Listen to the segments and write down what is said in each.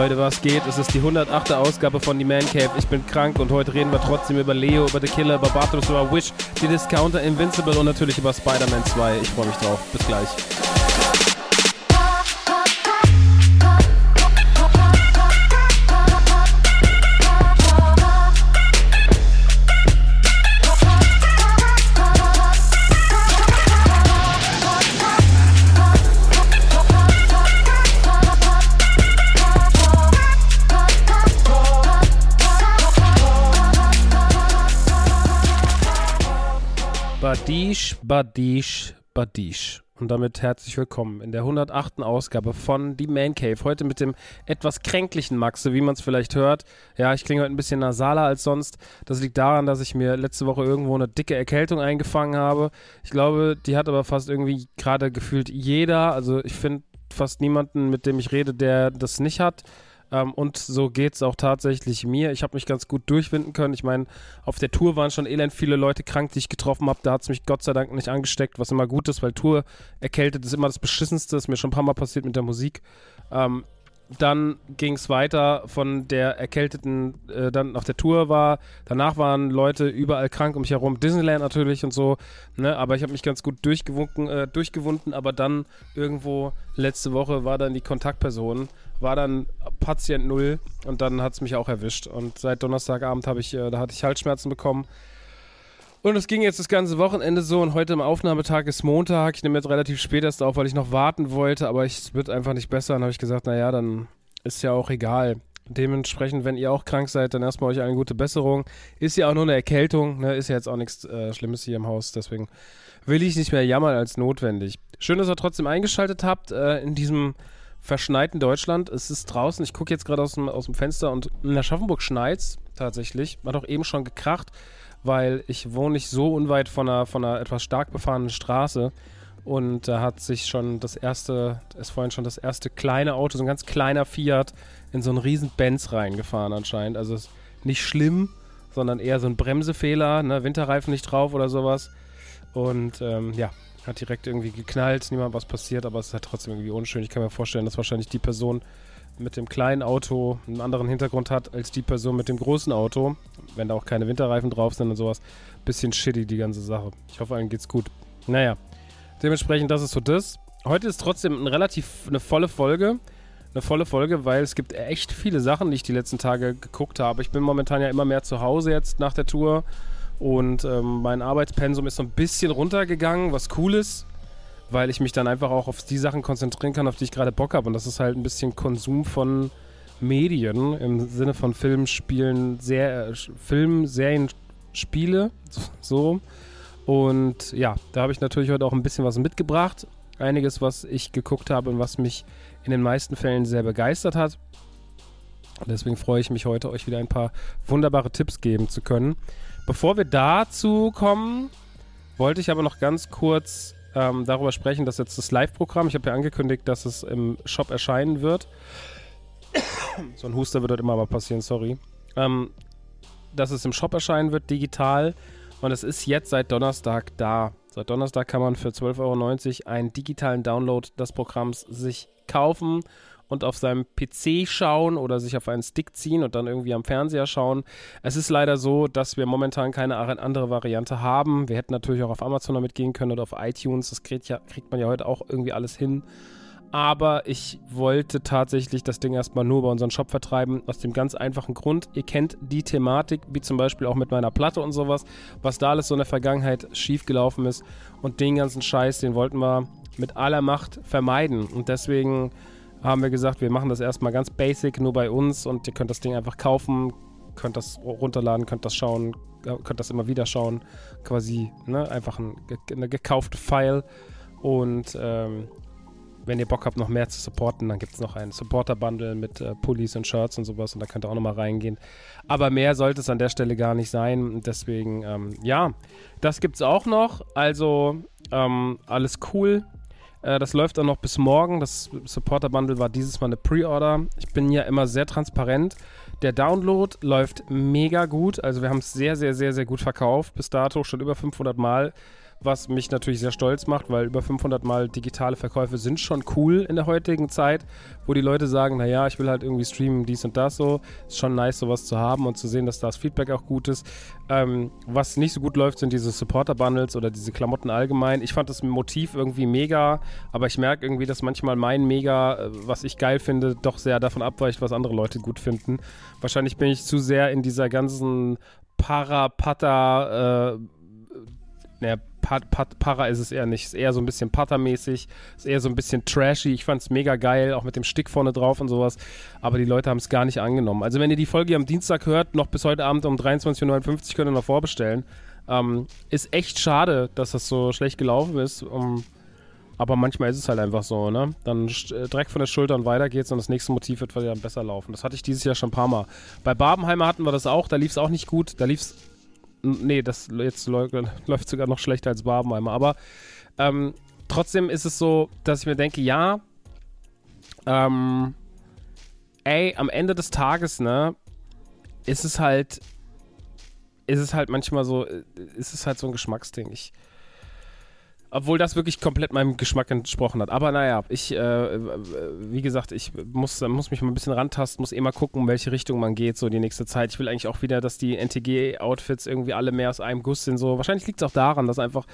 Leute, was geht? Es ist die 108. Ausgabe von The Man Cave. Ich bin krank und heute reden wir trotzdem über Leo, über The Killer, über Bartos, über Wish, die Discounter, Invincible und natürlich über Spider-Man 2. Ich freue mich drauf. Bis gleich. Badish, Badish, Badish. Und damit herzlich willkommen in der 108. Ausgabe von Die Man Cave. Heute mit dem etwas kränklichen Maxe, wie man es vielleicht hört. Ja, ich klinge heute ein bisschen nasaler als sonst. Das liegt daran, dass ich mir letzte Woche irgendwo eine dicke Erkältung eingefangen habe. Ich glaube, die hat aber fast irgendwie gerade gefühlt jeder. Also ich finde fast niemanden, mit dem ich rede, der das nicht hat. Ähm, und so geht es auch tatsächlich mir. Ich habe mich ganz gut durchwinden können. Ich meine, auf der Tour waren schon elend viele Leute krank, die ich getroffen habe. Da hat es mich Gott sei Dank nicht angesteckt, was immer gut ist, weil Tour erkältet ist immer das Beschissenste. Ist mir schon ein paar Mal passiert mit der Musik. Ähm, dann ging es weiter von der Erkälteten, äh, dann auf der Tour war. Danach waren Leute überall krank um mich herum. Disneyland natürlich und so. Ne? Aber ich habe mich ganz gut durchgewunken, äh, durchgewunden. Aber dann irgendwo letzte Woche war dann die Kontaktperson, war dann Patient Null und dann hat es mich auch erwischt. Und seit Donnerstagabend habe ich, äh, da hatte ich Halsschmerzen bekommen. Und es ging jetzt das ganze Wochenende so und heute am Aufnahmetag ist Montag. Ich nehme jetzt relativ spät erst auf, weil ich noch warten wollte, aber es wird einfach nicht besser. Dann habe ich gesagt, naja, dann ist ja auch egal. Dementsprechend, wenn ihr auch krank seid, dann erstmal euch eine gute Besserung. Ist ja auch nur eine Erkältung, ne? ist ja jetzt auch nichts äh, Schlimmes hier im Haus, deswegen will ich nicht mehr jammern als notwendig. Schön, dass ihr trotzdem eingeschaltet habt äh, in diesem verschneiten Deutschland. Es ist draußen, ich gucke jetzt gerade aus dem, aus dem Fenster und in Aschaffenburg schneit tatsächlich. Hat auch eben schon gekracht weil ich wohne nicht so unweit von einer, von einer etwas stark befahrenen Straße. Und da hat sich schon das erste, ist vorhin schon das erste kleine Auto, so ein ganz kleiner Fiat, in so einen riesen Benz reingefahren anscheinend. Also ist nicht schlimm, sondern eher so ein Bremsefehler, ne? Winterreifen nicht drauf oder sowas. Und ähm, ja, hat direkt irgendwie geknallt, niemand was passiert, aber es ist halt trotzdem irgendwie unschön. Ich kann mir vorstellen, dass wahrscheinlich die Person mit dem kleinen Auto einen anderen Hintergrund hat als die Person mit dem großen Auto. Wenn da auch keine Winterreifen drauf sind und sowas. Bisschen shitty die ganze Sache. Ich hoffe, allen geht's gut. Naja, dementsprechend, das ist so das. Heute ist trotzdem eine relativ eine volle Folge. Eine volle Folge, weil es gibt echt viele Sachen, die ich die letzten Tage geguckt habe. Ich bin momentan ja immer mehr zu Hause jetzt nach der Tour. Und ähm, mein Arbeitspensum ist so ein bisschen runtergegangen, was cool ist weil ich mich dann einfach auch auf die Sachen konzentrieren kann, auf die ich gerade Bock habe. Und das ist halt ein bisschen Konsum von Medien im Sinne von Film, Spielen, Ser Film, Serien, Spiele, so. Und ja, da habe ich natürlich heute auch ein bisschen was mitgebracht. Einiges, was ich geguckt habe und was mich in den meisten Fällen sehr begeistert hat. deswegen freue ich mich heute, euch wieder ein paar wunderbare Tipps geben zu können. Bevor wir dazu kommen, wollte ich aber noch ganz kurz ähm, darüber sprechen, dass jetzt das Live-Programm, ich habe ja angekündigt, dass es im Shop erscheinen wird. so ein Huster wird dort immer mal passieren, sorry. Ähm, dass es im Shop erscheinen wird, digital. Und es ist jetzt seit Donnerstag da. Seit Donnerstag kann man für 12,90 Euro einen digitalen Download des Programms sich kaufen und auf seinem PC schauen oder sich auf einen Stick ziehen und dann irgendwie am Fernseher schauen. Es ist leider so, dass wir momentan keine andere Variante haben. Wir hätten natürlich auch auf Amazon damit gehen können oder auf iTunes. Das kriegt, ja, kriegt man ja heute auch irgendwie alles hin. Aber ich wollte tatsächlich das Ding erstmal nur bei unserem Shop vertreiben, aus dem ganz einfachen Grund. Ihr kennt die Thematik, wie zum Beispiel auch mit meiner Platte und sowas, was da alles so in der Vergangenheit schiefgelaufen ist. Und den ganzen Scheiß, den wollten wir mit aller Macht vermeiden. Und deswegen haben wir gesagt, wir machen das erstmal ganz basic, nur bei uns und ihr könnt das Ding einfach kaufen, könnt das runterladen, könnt das schauen, könnt das immer wieder schauen. Quasi, ne, einfach ein, eine gekaufte File. Und ähm, wenn ihr Bock habt, noch mehr zu supporten, dann gibt es noch ein Supporter-Bundle mit äh, Pullis und Shirts und sowas und da könnt ihr auch nochmal reingehen. Aber mehr sollte es an der Stelle gar nicht sein. Deswegen, ähm, ja, das gibt es auch noch. Also, ähm, alles cool. Äh, das läuft auch noch bis morgen. Das Supporter-Bundle war dieses Mal eine Pre-Order. Ich bin ja immer sehr transparent. Der Download läuft mega gut. Also wir haben es sehr, sehr, sehr, sehr gut verkauft. Bis dato schon über 500 Mal was mich natürlich sehr stolz macht, weil über 500 Mal digitale Verkäufe sind schon cool in der heutigen Zeit, wo die Leute sagen, naja, ich will halt irgendwie streamen, dies und das so. Ist schon nice, sowas zu haben und zu sehen, dass das Feedback auch gut ist. Ähm, was nicht so gut läuft, sind diese Supporter-Bundles oder diese Klamotten allgemein. Ich fand das Motiv irgendwie mega, aber ich merke irgendwie, dass manchmal mein Mega, äh, was ich geil finde, doch sehr davon abweicht, was andere Leute gut finden. Wahrscheinlich bin ich zu sehr in dieser ganzen Para-Pata- äh, naja, Para ist es eher nicht. Ist eher so ein bisschen Pata-mäßig. Ist eher so ein bisschen trashy. Ich fand es mega geil, auch mit dem Stick vorne drauf und sowas. Aber die Leute haben es gar nicht angenommen. Also, wenn ihr die Folge am Dienstag hört, noch bis heute Abend um 23.59 Uhr könnt ihr noch vorbestellen. Ähm, ist echt schade, dass das so schlecht gelaufen ist. Um, aber manchmal ist es halt einfach so, ne? Dann äh, direkt von der Schulter und weiter geht's und das nächste Motiv wird wieder besser laufen. Das hatte ich dieses Jahr schon ein paar Mal. Bei Barbenheimer hatten wir das auch, da lief es auch nicht gut. Da lief es Nee, das jetzt läuft sogar noch schlechter als Barbenheimer. Aber ähm, trotzdem ist es so, dass ich mir denke, ja, ähm, ey, am Ende des Tages, ne, ist es halt, ist es halt manchmal so, äh, ist es halt so ein Geschmacksding. Ich, obwohl das wirklich komplett meinem Geschmack entsprochen hat. Aber naja, ich, äh, wie gesagt, ich muss, muss mich mal ein bisschen rantasten, muss eh mal gucken, in welche Richtung man geht, so die nächste Zeit. Ich will eigentlich auch wieder, dass die NTG-Outfits irgendwie alle mehr aus einem Guss sind. So. Wahrscheinlich liegt es auch daran, dass einfach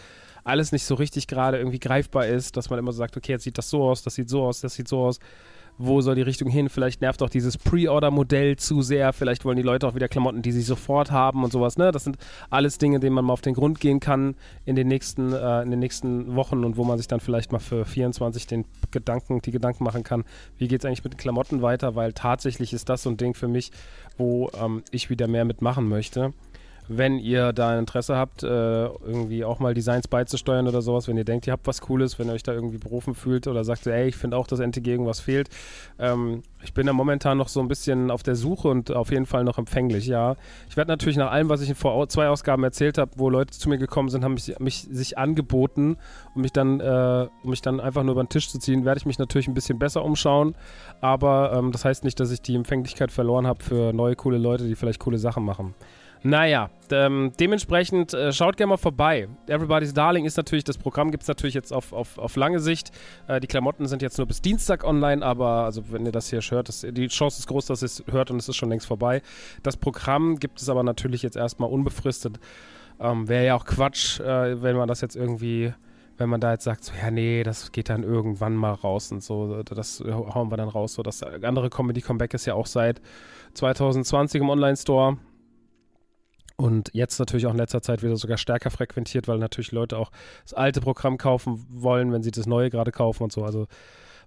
alles nicht so richtig gerade irgendwie greifbar ist, dass man immer so sagt, okay, jetzt sieht das so aus, das sieht so aus, das sieht so aus wo soll die Richtung hin? Vielleicht nervt auch dieses Pre-Order-Modell zu sehr. Vielleicht wollen die Leute auch wieder Klamotten, die sie sofort haben und sowas. Ne? Das sind alles Dinge, denen man mal auf den Grund gehen kann in den nächsten, äh, in den nächsten Wochen und wo man sich dann vielleicht mal für 24 den Gedanken, die Gedanken machen kann, wie geht es eigentlich mit den Klamotten weiter? Weil tatsächlich ist das so ein Ding für mich, wo ähm, ich wieder mehr mitmachen möchte wenn ihr da Interesse habt, äh, irgendwie auch mal Designs beizusteuern oder sowas, wenn ihr denkt, ihr habt was Cooles, wenn ihr euch da irgendwie berufen fühlt oder sagt, ey, ich finde auch, dass NTG irgendwas fehlt. Ähm, ich bin da momentan noch so ein bisschen auf der Suche und auf jeden Fall noch empfänglich, ja. Ich werde natürlich nach allem, was ich in vor zwei Ausgaben erzählt habe, wo Leute zu mir gekommen sind, haben mich, mich sich angeboten, um mich dann, äh, um mich dann einfach nur über den Tisch zu ziehen, werde ich mich natürlich ein bisschen besser umschauen. Aber ähm, das heißt nicht, dass ich die Empfänglichkeit verloren habe für neue coole Leute, die vielleicht coole Sachen machen. Naja, ähm, dementsprechend äh, schaut gerne mal vorbei. Everybody's Darling ist natürlich, das Programm gibt es natürlich jetzt auf, auf, auf lange Sicht. Äh, die Klamotten sind jetzt nur bis Dienstag online, aber also wenn ihr das hier hört, das, die Chance ist groß, dass ihr es hört und es ist schon längst vorbei. Das Programm gibt es aber natürlich jetzt erstmal unbefristet. Ähm, Wäre ja auch Quatsch, äh, wenn man das jetzt irgendwie wenn man da jetzt sagt, so, ja, nee, das geht dann irgendwann mal raus und so, das hauen wir dann raus. So, das andere Comedy Comeback ist ja auch seit 2020 im Online-Store. Und jetzt natürlich auch in letzter Zeit wieder sogar stärker frequentiert, weil natürlich Leute auch das alte Programm kaufen wollen, wenn sie das neue gerade kaufen und so. Also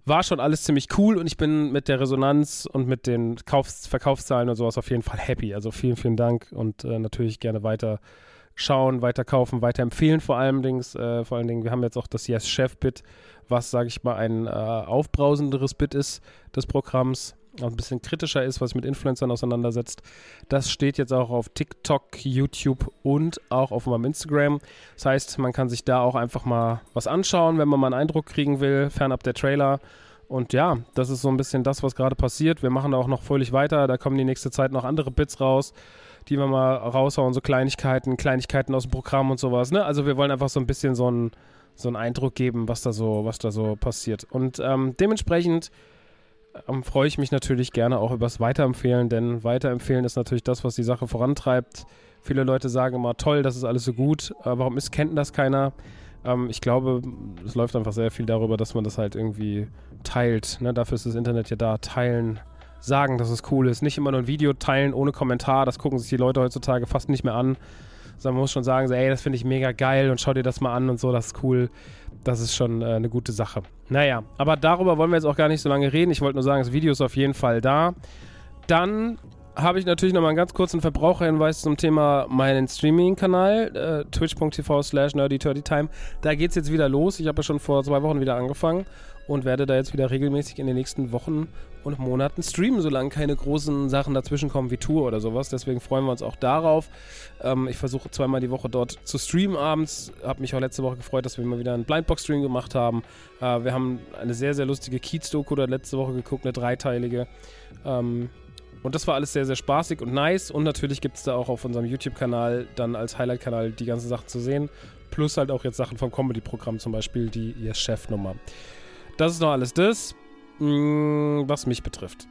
war schon alles ziemlich cool und ich bin mit der Resonanz und mit den Kaufs Verkaufszahlen und sowas auf jeden Fall happy. Also vielen, vielen Dank und äh, natürlich gerne weiter schauen, weiter kaufen, weiter empfehlen vor allem Dings, äh, vor allen Dingen, wir haben jetzt auch das Yes Chef Bit, was, sage ich mal, ein äh, aufbrausenderes Bit ist des Programms auch ein bisschen kritischer ist, was sich mit Influencern auseinandersetzt. Das steht jetzt auch auf TikTok, YouTube und auch auf meinem Instagram. Das heißt, man kann sich da auch einfach mal was anschauen, wenn man mal einen Eindruck kriegen will, fernab der Trailer. Und ja, das ist so ein bisschen das, was gerade passiert. Wir machen da auch noch völlig weiter. Da kommen die nächste Zeit noch andere Bits raus, die wir mal raushauen, so Kleinigkeiten, Kleinigkeiten aus dem Programm und sowas. Ne? Also wir wollen einfach so ein bisschen so einen, so einen Eindruck geben, was da so, was da so passiert. Und ähm, dementsprechend ähm, freue ich mich natürlich gerne auch übers Weiterempfehlen, denn Weiterempfehlen ist natürlich das, was die Sache vorantreibt. Viele Leute sagen immer, toll, das ist alles so gut, äh, warum ist, kennt das keiner? Ähm, ich glaube, es läuft einfach sehr viel darüber, dass man das halt irgendwie teilt. Ne? Dafür ist das Internet ja da, teilen, sagen, dass es cool ist. Nicht immer nur ein Video teilen ohne Kommentar, das gucken sich die Leute heutzutage fast nicht mehr an sondern man muss schon sagen, so, ey, das finde ich mega geil und schau dir das mal an und so, das ist cool. Das ist schon äh, eine gute Sache. Naja, aber darüber wollen wir jetzt auch gar nicht so lange reden. Ich wollte nur sagen, das Video ist auf jeden Fall da. Dann habe ich natürlich noch mal einen ganz kurzen Verbraucherhinweis zum Thema meinen Streaming-Kanal, äh, twitch.tv slash nerdy30time. Da geht es jetzt wieder los. Ich habe ja schon vor zwei Wochen wieder angefangen und werde da jetzt wieder regelmäßig in den nächsten Wochen und Monaten streamen, solange keine großen Sachen dazwischen kommen wie Tour oder sowas. Deswegen freuen wir uns auch darauf. Ähm, ich versuche zweimal die Woche dort zu streamen abends. Habe mich auch letzte Woche gefreut, dass wir mal wieder einen Blindbox-Stream gemacht haben. Äh, wir haben eine sehr, sehr lustige Kiez-Doku da letzte Woche geguckt, eine dreiteilige. Ähm, und das war alles sehr, sehr spaßig und nice. Und natürlich gibt es da auch auf unserem YouTube-Kanal dann als Highlight-Kanal die ganzen Sachen zu sehen. Plus halt auch jetzt Sachen vom Comedy-Programm, zum Beispiel die Ihr Chef-Nummer. Das ist noch alles das, mm, was mich betrifft.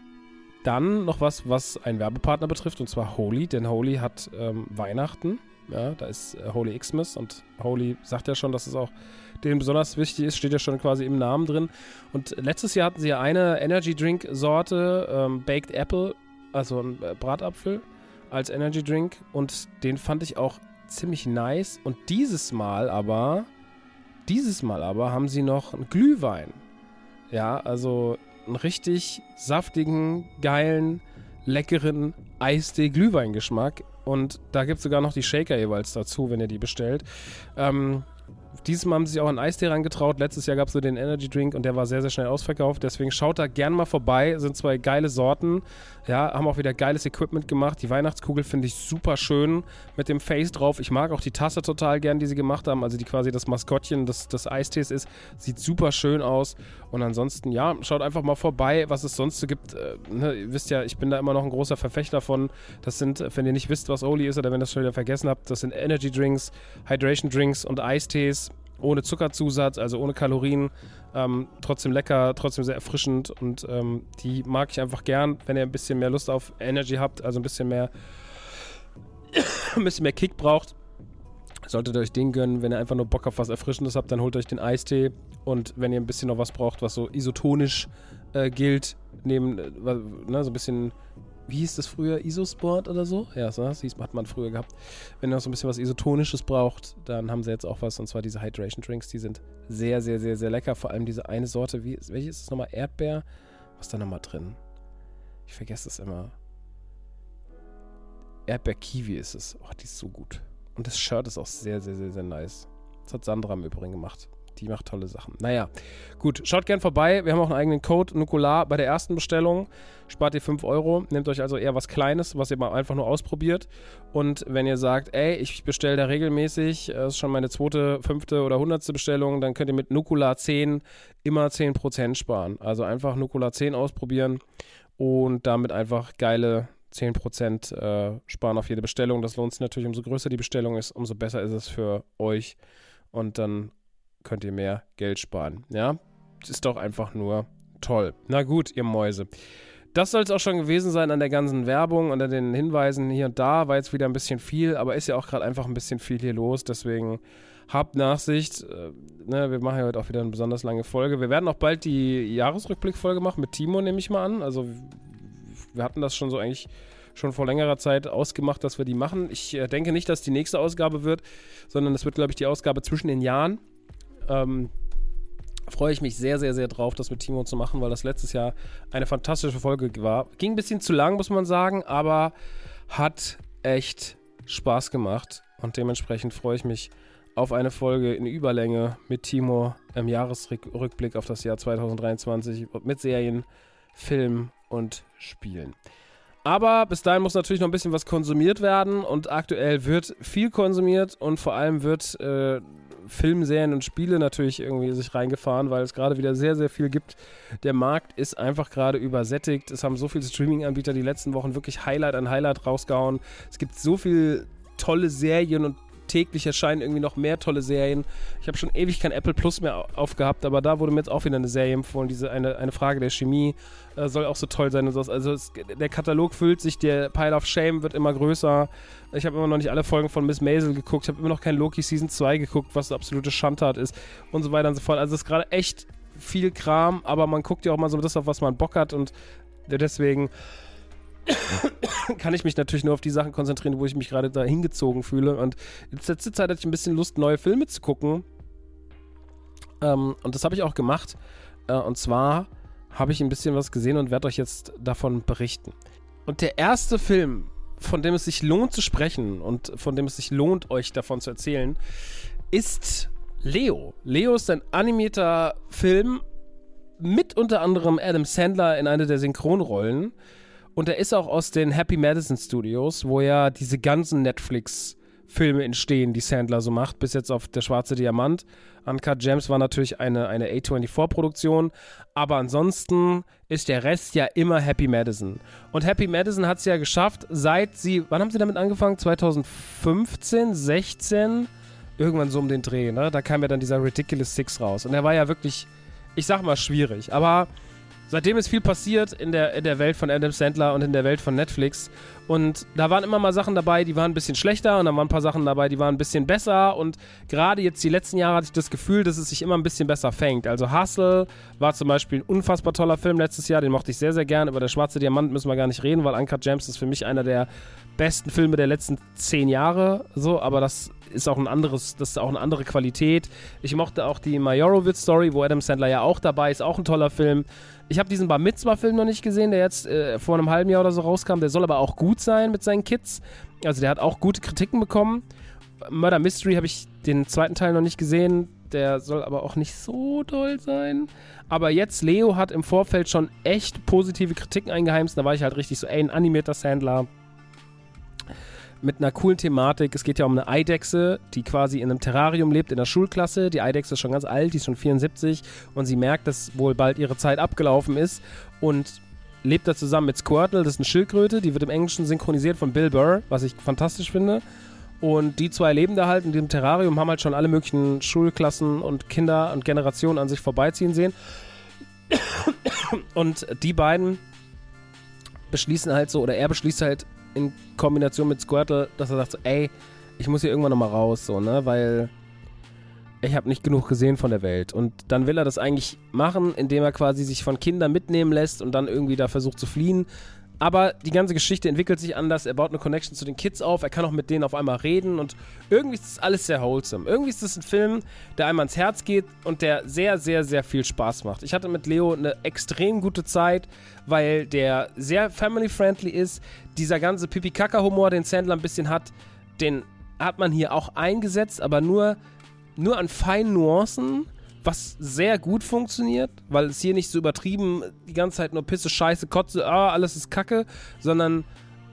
Dann noch was, was einen Werbepartner betrifft, und zwar Holy, denn Holy hat ähm, Weihnachten. Ja, da ist äh, Holy Xmas und Holy sagt ja schon, dass es auch denen besonders wichtig ist, steht ja schon quasi im Namen drin. Und letztes Jahr hatten sie ja eine Energy Drink Sorte, ähm, Baked Apple, also ein äh, Bratapfel als Energy Drink und den fand ich auch ziemlich nice. Und dieses Mal aber, dieses Mal aber haben sie noch einen Glühwein. Ja, also einen richtig saftigen, geilen, leckeren Eistee-Glühwein-Geschmack. Und da gibt es sogar noch die Shaker jeweils dazu, wenn ihr die bestellt. Ähm, dieses Mal haben sie sich auch an Eistee rangetraut. Letztes Jahr gab es so den Energy Drink und der war sehr, sehr schnell ausverkauft. Deswegen schaut da gern mal vorbei. Sind zwei geile Sorten. Ja, haben auch wieder geiles Equipment gemacht. Die Weihnachtskugel finde ich super schön mit dem Face drauf. Ich mag auch die Tasse total gern, die sie gemacht haben. Also die quasi das Maskottchen des, des Eistees ist. Sieht super schön aus. Und ansonsten, ja, schaut einfach mal vorbei, was es sonst so gibt. Äh, ne, ihr wisst ja, ich bin da immer noch ein großer Verfechter von. Das sind, wenn ihr nicht wisst, was Oli ist oder wenn ihr das schon wieder vergessen habt, das sind Energy Drinks, Hydration Drinks und Eistees ohne Zuckerzusatz, also ohne Kalorien. Ähm, trotzdem lecker, trotzdem sehr erfrischend und ähm, die mag ich einfach gern, wenn ihr ein bisschen mehr Lust auf Energy habt, also ein bisschen mehr, ein bisschen mehr Kick braucht. Solltet ihr euch den gönnen, wenn ihr einfach nur Bock auf was Erfrischendes habt, dann holt euch den Eistee. Und wenn ihr ein bisschen noch was braucht, was so isotonisch äh, gilt, neben, äh, ne, so ein bisschen wie hieß das früher, Isosport oder so? Ja, so, das hieß, hat man früher gehabt. Wenn ihr noch so ein bisschen was Isotonisches braucht, dann haben sie jetzt auch was, und zwar diese Hydration Drinks, die sind sehr, sehr, sehr, sehr lecker. Vor allem diese eine Sorte, wie, welche ist es nochmal? Erdbeer? Was ist da nochmal drin? Ich vergesse es immer. Erdbeer-Kiwi ist es. Oh, die ist so gut. Und das Shirt ist auch sehr, sehr, sehr, sehr nice. Das hat Sandra im Übrigen gemacht. Die macht tolle Sachen. Naja, gut, schaut gern vorbei. Wir haben auch einen eigenen Code, Nukular, bei der ersten Bestellung. Spart ihr 5 Euro. Nehmt euch also eher was Kleines, was ihr mal einfach nur ausprobiert. Und wenn ihr sagt, ey, ich bestelle da regelmäßig, das ist schon meine zweite, fünfte oder hundertste Bestellung, dann könnt ihr mit Nukular 10 immer 10% sparen. Also einfach Nukular 10 ausprobieren und damit einfach geile 10% äh, sparen auf jede Bestellung. Das lohnt sich natürlich, umso größer die Bestellung ist, umso besser ist es für euch. Und dann könnt ihr mehr Geld sparen. Ja, ist doch einfach nur toll. Na gut, ihr Mäuse. Das soll es auch schon gewesen sein an der ganzen Werbung und an den Hinweisen hier und da. War jetzt wieder ein bisschen viel, aber ist ja auch gerade einfach ein bisschen viel hier los. Deswegen habt Nachsicht. Äh, ne, wir machen ja heute auch wieder eine besonders lange Folge. Wir werden auch bald die Jahresrückblickfolge machen mit Timo, nehme ich mal an. Also wir hatten das schon so eigentlich schon vor längerer Zeit ausgemacht, dass wir die machen. Ich äh, denke nicht, dass die nächste Ausgabe wird, sondern es wird, glaube ich, die Ausgabe zwischen den Jahren. Ähm, freue ich mich sehr, sehr, sehr drauf, das mit Timo zu machen, weil das letztes Jahr eine fantastische Folge war. Ging ein bisschen zu lang, muss man sagen, aber hat echt Spaß gemacht und dementsprechend freue ich mich auf eine Folge in Überlänge mit Timo im Jahresrückblick auf das Jahr 2023 mit Serien, Film und Spielen. Aber bis dahin muss natürlich noch ein bisschen was konsumiert werden und aktuell wird viel konsumiert und vor allem wird äh, Filmserien und Spiele natürlich irgendwie sich reingefahren, weil es gerade wieder sehr, sehr viel gibt. Der Markt ist einfach gerade übersättigt. Es haben so viele Streaming-Anbieter die letzten Wochen wirklich Highlight an Highlight rausgehauen. Es gibt so viele tolle Serien und täglich erscheinen irgendwie noch mehr tolle Serien. Ich habe schon ewig kein Apple Plus mehr aufgehabt, aber da wurde mir jetzt auch wieder eine Serie empfohlen. Diese eine, eine Frage der Chemie äh, soll auch so toll sein und so. Also es, der Katalog füllt sich, der Pile of Shame wird immer größer. Ich habe immer noch nicht alle Folgen von Miss Maisel geguckt. Ich habe immer noch kein Loki Season 2 geguckt, was absolute Schandtat ist und so weiter und so fort. Also es ist gerade echt viel Kram, aber man guckt ja auch mal so das, auf was man Bock hat und deswegen kann ich mich natürlich nur auf die Sachen konzentrieren, wo ich mich gerade da hingezogen fühle. Und in letzter Zeit hatte ich ein bisschen Lust, neue Filme zu gucken. Ähm, und das habe ich auch gemacht. Äh, und zwar habe ich ein bisschen was gesehen und werde euch jetzt davon berichten. Und der erste Film, von dem es sich lohnt zu sprechen und von dem es sich lohnt, euch davon zu erzählen, ist Leo. Leo ist ein animierter Film mit unter anderem Adam Sandler in einer der Synchronrollen. Und er ist auch aus den Happy Madison Studios, wo ja diese ganzen Netflix-Filme entstehen, die Sandler so macht, bis jetzt auf Der Schwarze Diamant. Uncut Gems war natürlich eine, eine A24-Produktion, aber ansonsten ist der Rest ja immer Happy Madison. Und Happy Madison hat es ja geschafft, seit sie, wann haben sie damit angefangen? 2015, 16? Irgendwann so um den Dreh, ne? Da kam ja dann dieser Ridiculous Six raus. Und der war ja wirklich, ich sag mal, schwierig. Aber seitdem ist viel passiert in der, in der Welt von Adam Sandler und in der Welt von Netflix. Und da waren immer mal Sachen dabei, die waren ein bisschen schlechter und dann waren ein paar Sachen dabei, die waren ein bisschen besser. Und gerade jetzt die letzten Jahre hatte ich das Gefühl, dass es sich immer ein bisschen besser fängt. Also Hustle war zum Beispiel ein unfassbar toller Film letztes Jahr, den mochte ich sehr, sehr gern. Über der Schwarze Diamant müssen wir gar nicht reden, weil Uncut Gems ist für mich einer der besten Filme der letzten zehn Jahre. So, aber das ist auch ein anderes, das ist auch eine andere Qualität. Ich mochte auch die Majorowitz Story, wo Adam Sandler ja auch dabei ist, auch ein toller Film. Ich habe diesen Bar Mitzvah-Film noch nicht gesehen, der jetzt äh, vor einem halben Jahr oder so rauskam. Der soll aber auch gut sein mit seinen Kids. Also der hat auch gute Kritiken bekommen. Murder Mystery habe ich den zweiten Teil noch nicht gesehen. Der soll aber auch nicht so toll sein. Aber jetzt, Leo hat im Vorfeld schon echt positive Kritiken eingeheimst. Da war ich halt richtig so, ey, ein animierter Sandler mit einer coolen Thematik. Es geht ja um eine Eidechse, die quasi in einem Terrarium lebt, in der Schulklasse. Die Eidechse ist schon ganz alt, die ist schon 74 und sie merkt, dass wohl bald ihre Zeit abgelaufen ist und lebt da zusammen mit Squirtle, das ist eine Schildkröte, die wird im Englischen synchronisiert von Bill Burr, was ich fantastisch finde. Und die zwei leben da halt in dem Terrarium, haben halt schon alle möglichen Schulklassen und Kinder und Generationen an sich vorbeiziehen sehen. Und die beiden beschließen halt so, oder er beschließt halt in Kombination mit Squirtle, dass er sagt so, ey, ich muss hier irgendwann nochmal raus, so, ne, weil ich habe nicht genug gesehen von der Welt. Und dann will er das eigentlich machen, indem er quasi sich von Kindern mitnehmen lässt und dann irgendwie da versucht zu fliehen. Aber die ganze Geschichte entwickelt sich anders. Er baut eine Connection zu den Kids auf. Er kann auch mit denen auf einmal reden. Und irgendwie ist das alles sehr wholesome. Irgendwie ist das ein Film, der einem ans Herz geht und der sehr, sehr, sehr viel Spaß macht. Ich hatte mit Leo eine extrem gute Zeit, weil der sehr family-friendly ist. Dieser ganze Pipi-Kaka-Humor, den Sandler ein bisschen hat, den hat man hier auch eingesetzt, aber nur, nur an feinen Nuancen was sehr gut funktioniert, weil es hier nicht so übertrieben die ganze Zeit nur Pisse, Scheiße, Kotze, ah, alles ist Kacke, sondern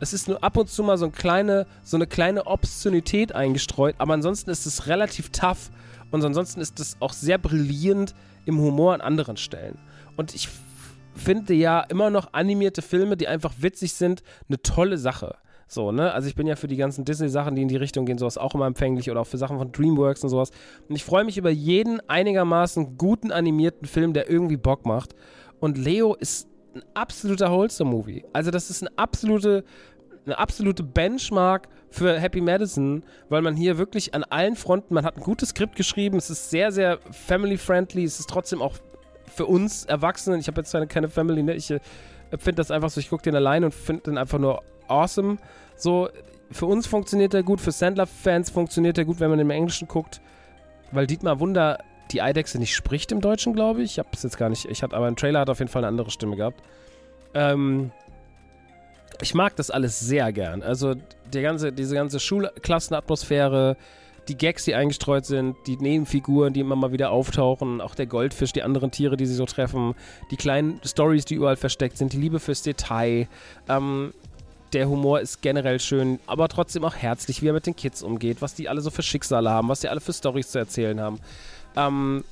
es ist nur ab und zu mal so eine kleine, so eine kleine Obszönität eingestreut, aber ansonsten ist es relativ tough und ansonsten ist es auch sehr brillierend im Humor an anderen Stellen. Und ich finde ja immer noch animierte Filme, die einfach witzig sind, eine tolle Sache. So, ne? Also ich bin ja für die ganzen Disney-Sachen, die in die Richtung gehen, sowas auch immer empfänglich oder auch für Sachen von DreamWorks und sowas. Und ich freue mich über jeden einigermaßen guten animierten Film, der irgendwie Bock macht. Und Leo ist ein absoluter Wholesome-Movie. Also das ist eine absolute, eine absolute Benchmark für Happy Madison, weil man hier wirklich an allen Fronten, man hat ein gutes Skript geschrieben, es ist sehr, sehr family-friendly, es ist trotzdem auch für uns Erwachsenen, ich habe jetzt keine Family, ne? ich äh, finde das einfach so, ich gucke den allein und finde den einfach nur awesome. So, für uns funktioniert er gut, für Sandler-Fans funktioniert er gut, wenn man im Englischen guckt, weil Dietmar Wunder die Eidechse nicht spricht im Deutschen, glaube ich. Ich habe es jetzt gar nicht. Ich hatte aber im Trailer hat auf jeden Fall eine andere Stimme gehabt. Ähm, ich mag das alles sehr gern. Also die ganze, diese ganze Schulklassenatmosphäre, die Gags, die eingestreut sind, die Nebenfiguren, die immer mal wieder auftauchen, auch der Goldfisch, die anderen Tiere, die sie so treffen, die kleinen Stories, die überall versteckt sind, die Liebe fürs Detail. Ähm, der Humor ist generell schön, aber trotzdem auch herzlich, wie er mit den Kids umgeht, was die alle so für Schicksale haben, was die alle für Stories zu erzählen haben. Ähm,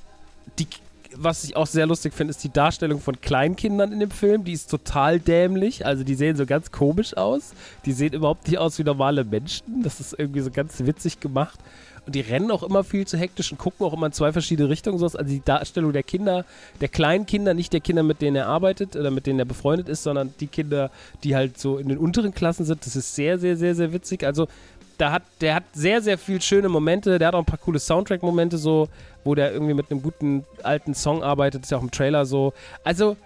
die, was ich auch sehr lustig finde, ist die Darstellung von Kleinkindern in dem Film. Die ist total dämlich. Also die sehen so ganz komisch aus. Die sehen überhaupt nicht aus wie normale Menschen. Das ist irgendwie so ganz witzig gemacht. Und die rennen auch immer viel zu hektisch und gucken auch immer in zwei verschiedene Richtungen. Also die Darstellung der Kinder, der kleinen Kinder, nicht der Kinder, mit denen er arbeitet oder mit denen er befreundet ist, sondern die Kinder, die halt so in den unteren Klassen sind. Das ist sehr, sehr, sehr, sehr witzig. Also da hat, der hat sehr, sehr viel schöne Momente. Der hat auch ein paar coole Soundtrack-Momente, so, wo der irgendwie mit einem guten alten Song arbeitet. ist ja auch im Trailer so. Also,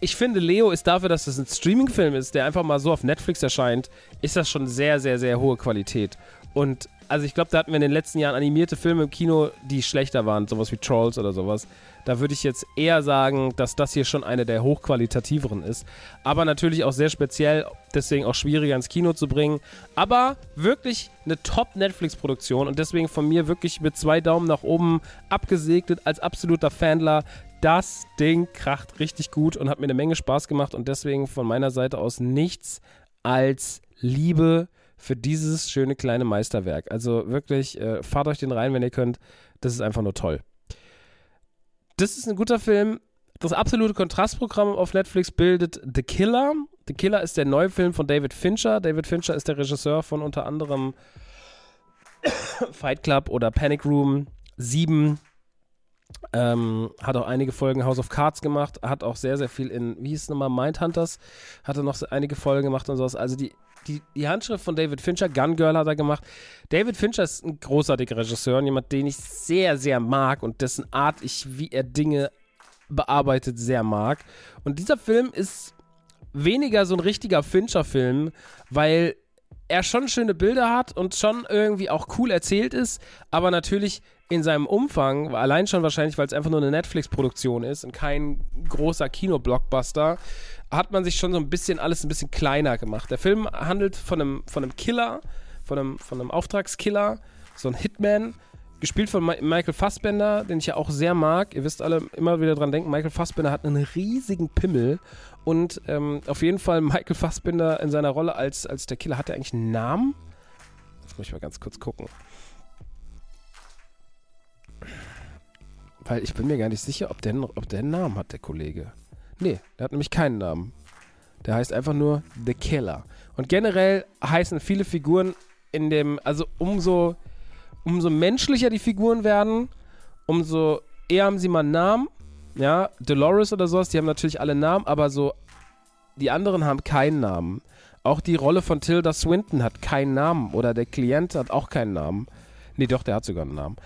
ich finde, Leo ist dafür, dass das ein Streaming-Film ist, der einfach mal so auf Netflix erscheint, ist das schon sehr, sehr, sehr hohe Qualität. Und also ich glaube, da hatten wir in den letzten Jahren animierte Filme im Kino, die schlechter waren, sowas wie Trolls oder sowas. Da würde ich jetzt eher sagen, dass das hier schon eine der hochqualitativeren ist. Aber natürlich auch sehr speziell, deswegen auch schwieriger ins Kino zu bringen. Aber wirklich eine Top-Netflix-Produktion und deswegen von mir wirklich mit zwei Daumen nach oben abgesegnet als absoluter Fanler. Das Ding kracht richtig gut und hat mir eine Menge Spaß gemacht und deswegen von meiner Seite aus nichts als Liebe für dieses schöne kleine Meisterwerk. Also wirklich, äh, fahrt euch den rein, wenn ihr könnt. Das ist einfach nur toll. Das ist ein guter Film. Das absolute Kontrastprogramm auf Netflix bildet The Killer. The Killer ist der neue Film von David Fincher. David Fincher ist der Regisseur von unter anderem Fight Club oder Panic Room 7. Ähm, hat auch einige Folgen House of Cards gemacht, hat auch sehr, sehr viel in, wie hieß es nochmal, Mindhunters, hat er noch einige Folgen gemacht und sowas. Also die die, die Handschrift von David Fincher, Gun Girl hat er gemacht. David Fincher ist ein großartiger Regisseur und jemand, den ich sehr, sehr mag und dessen Art ich, wie er Dinge bearbeitet, sehr mag. Und dieser Film ist weniger so ein richtiger Fincher-Film, weil er schon schöne Bilder hat und schon irgendwie auch cool erzählt ist, aber natürlich in seinem Umfang, allein schon wahrscheinlich, weil es einfach nur eine Netflix-Produktion ist und kein großer Kino-Blockbuster, hat man sich schon so ein bisschen alles ein bisschen kleiner gemacht. Der Film handelt von einem, von einem Killer, von einem, von einem Auftragskiller, so ein Hitman, gespielt von Michael Fassbender, den ich ja auch sehr mag. Ihr wisst alle immer wieder dran denken, Michael Fassbender hat einen riesigen Pimmel und ähm, auf jeden Fall Michael Fassbender in seiner Rolle als, als der Killer, hat er eigentlich einen Namen? Jetzt muss ich mal ganz kurz gucken. Weil ich bin mir gar nicht sicher, ob der, ob der einen Namen hat, der Kollege. Nee, der hat nämlich keinen Namen. Der heißt einfach nur The Killer. Und generell heißen viele Figuren in dem, also umso, umso menschlicher die Figuren werden, umso eher haben sie mal einen Namen. Ja, Dolores oder sowas, die haben natürlich alle Namen, aber so die anderen haben keinen Namen. Auch die Rolle von Tilda Swinton hat keinen Namen oder der Klient hat auch keinen Namen. Nee, doch, der hat sogar einen Namen.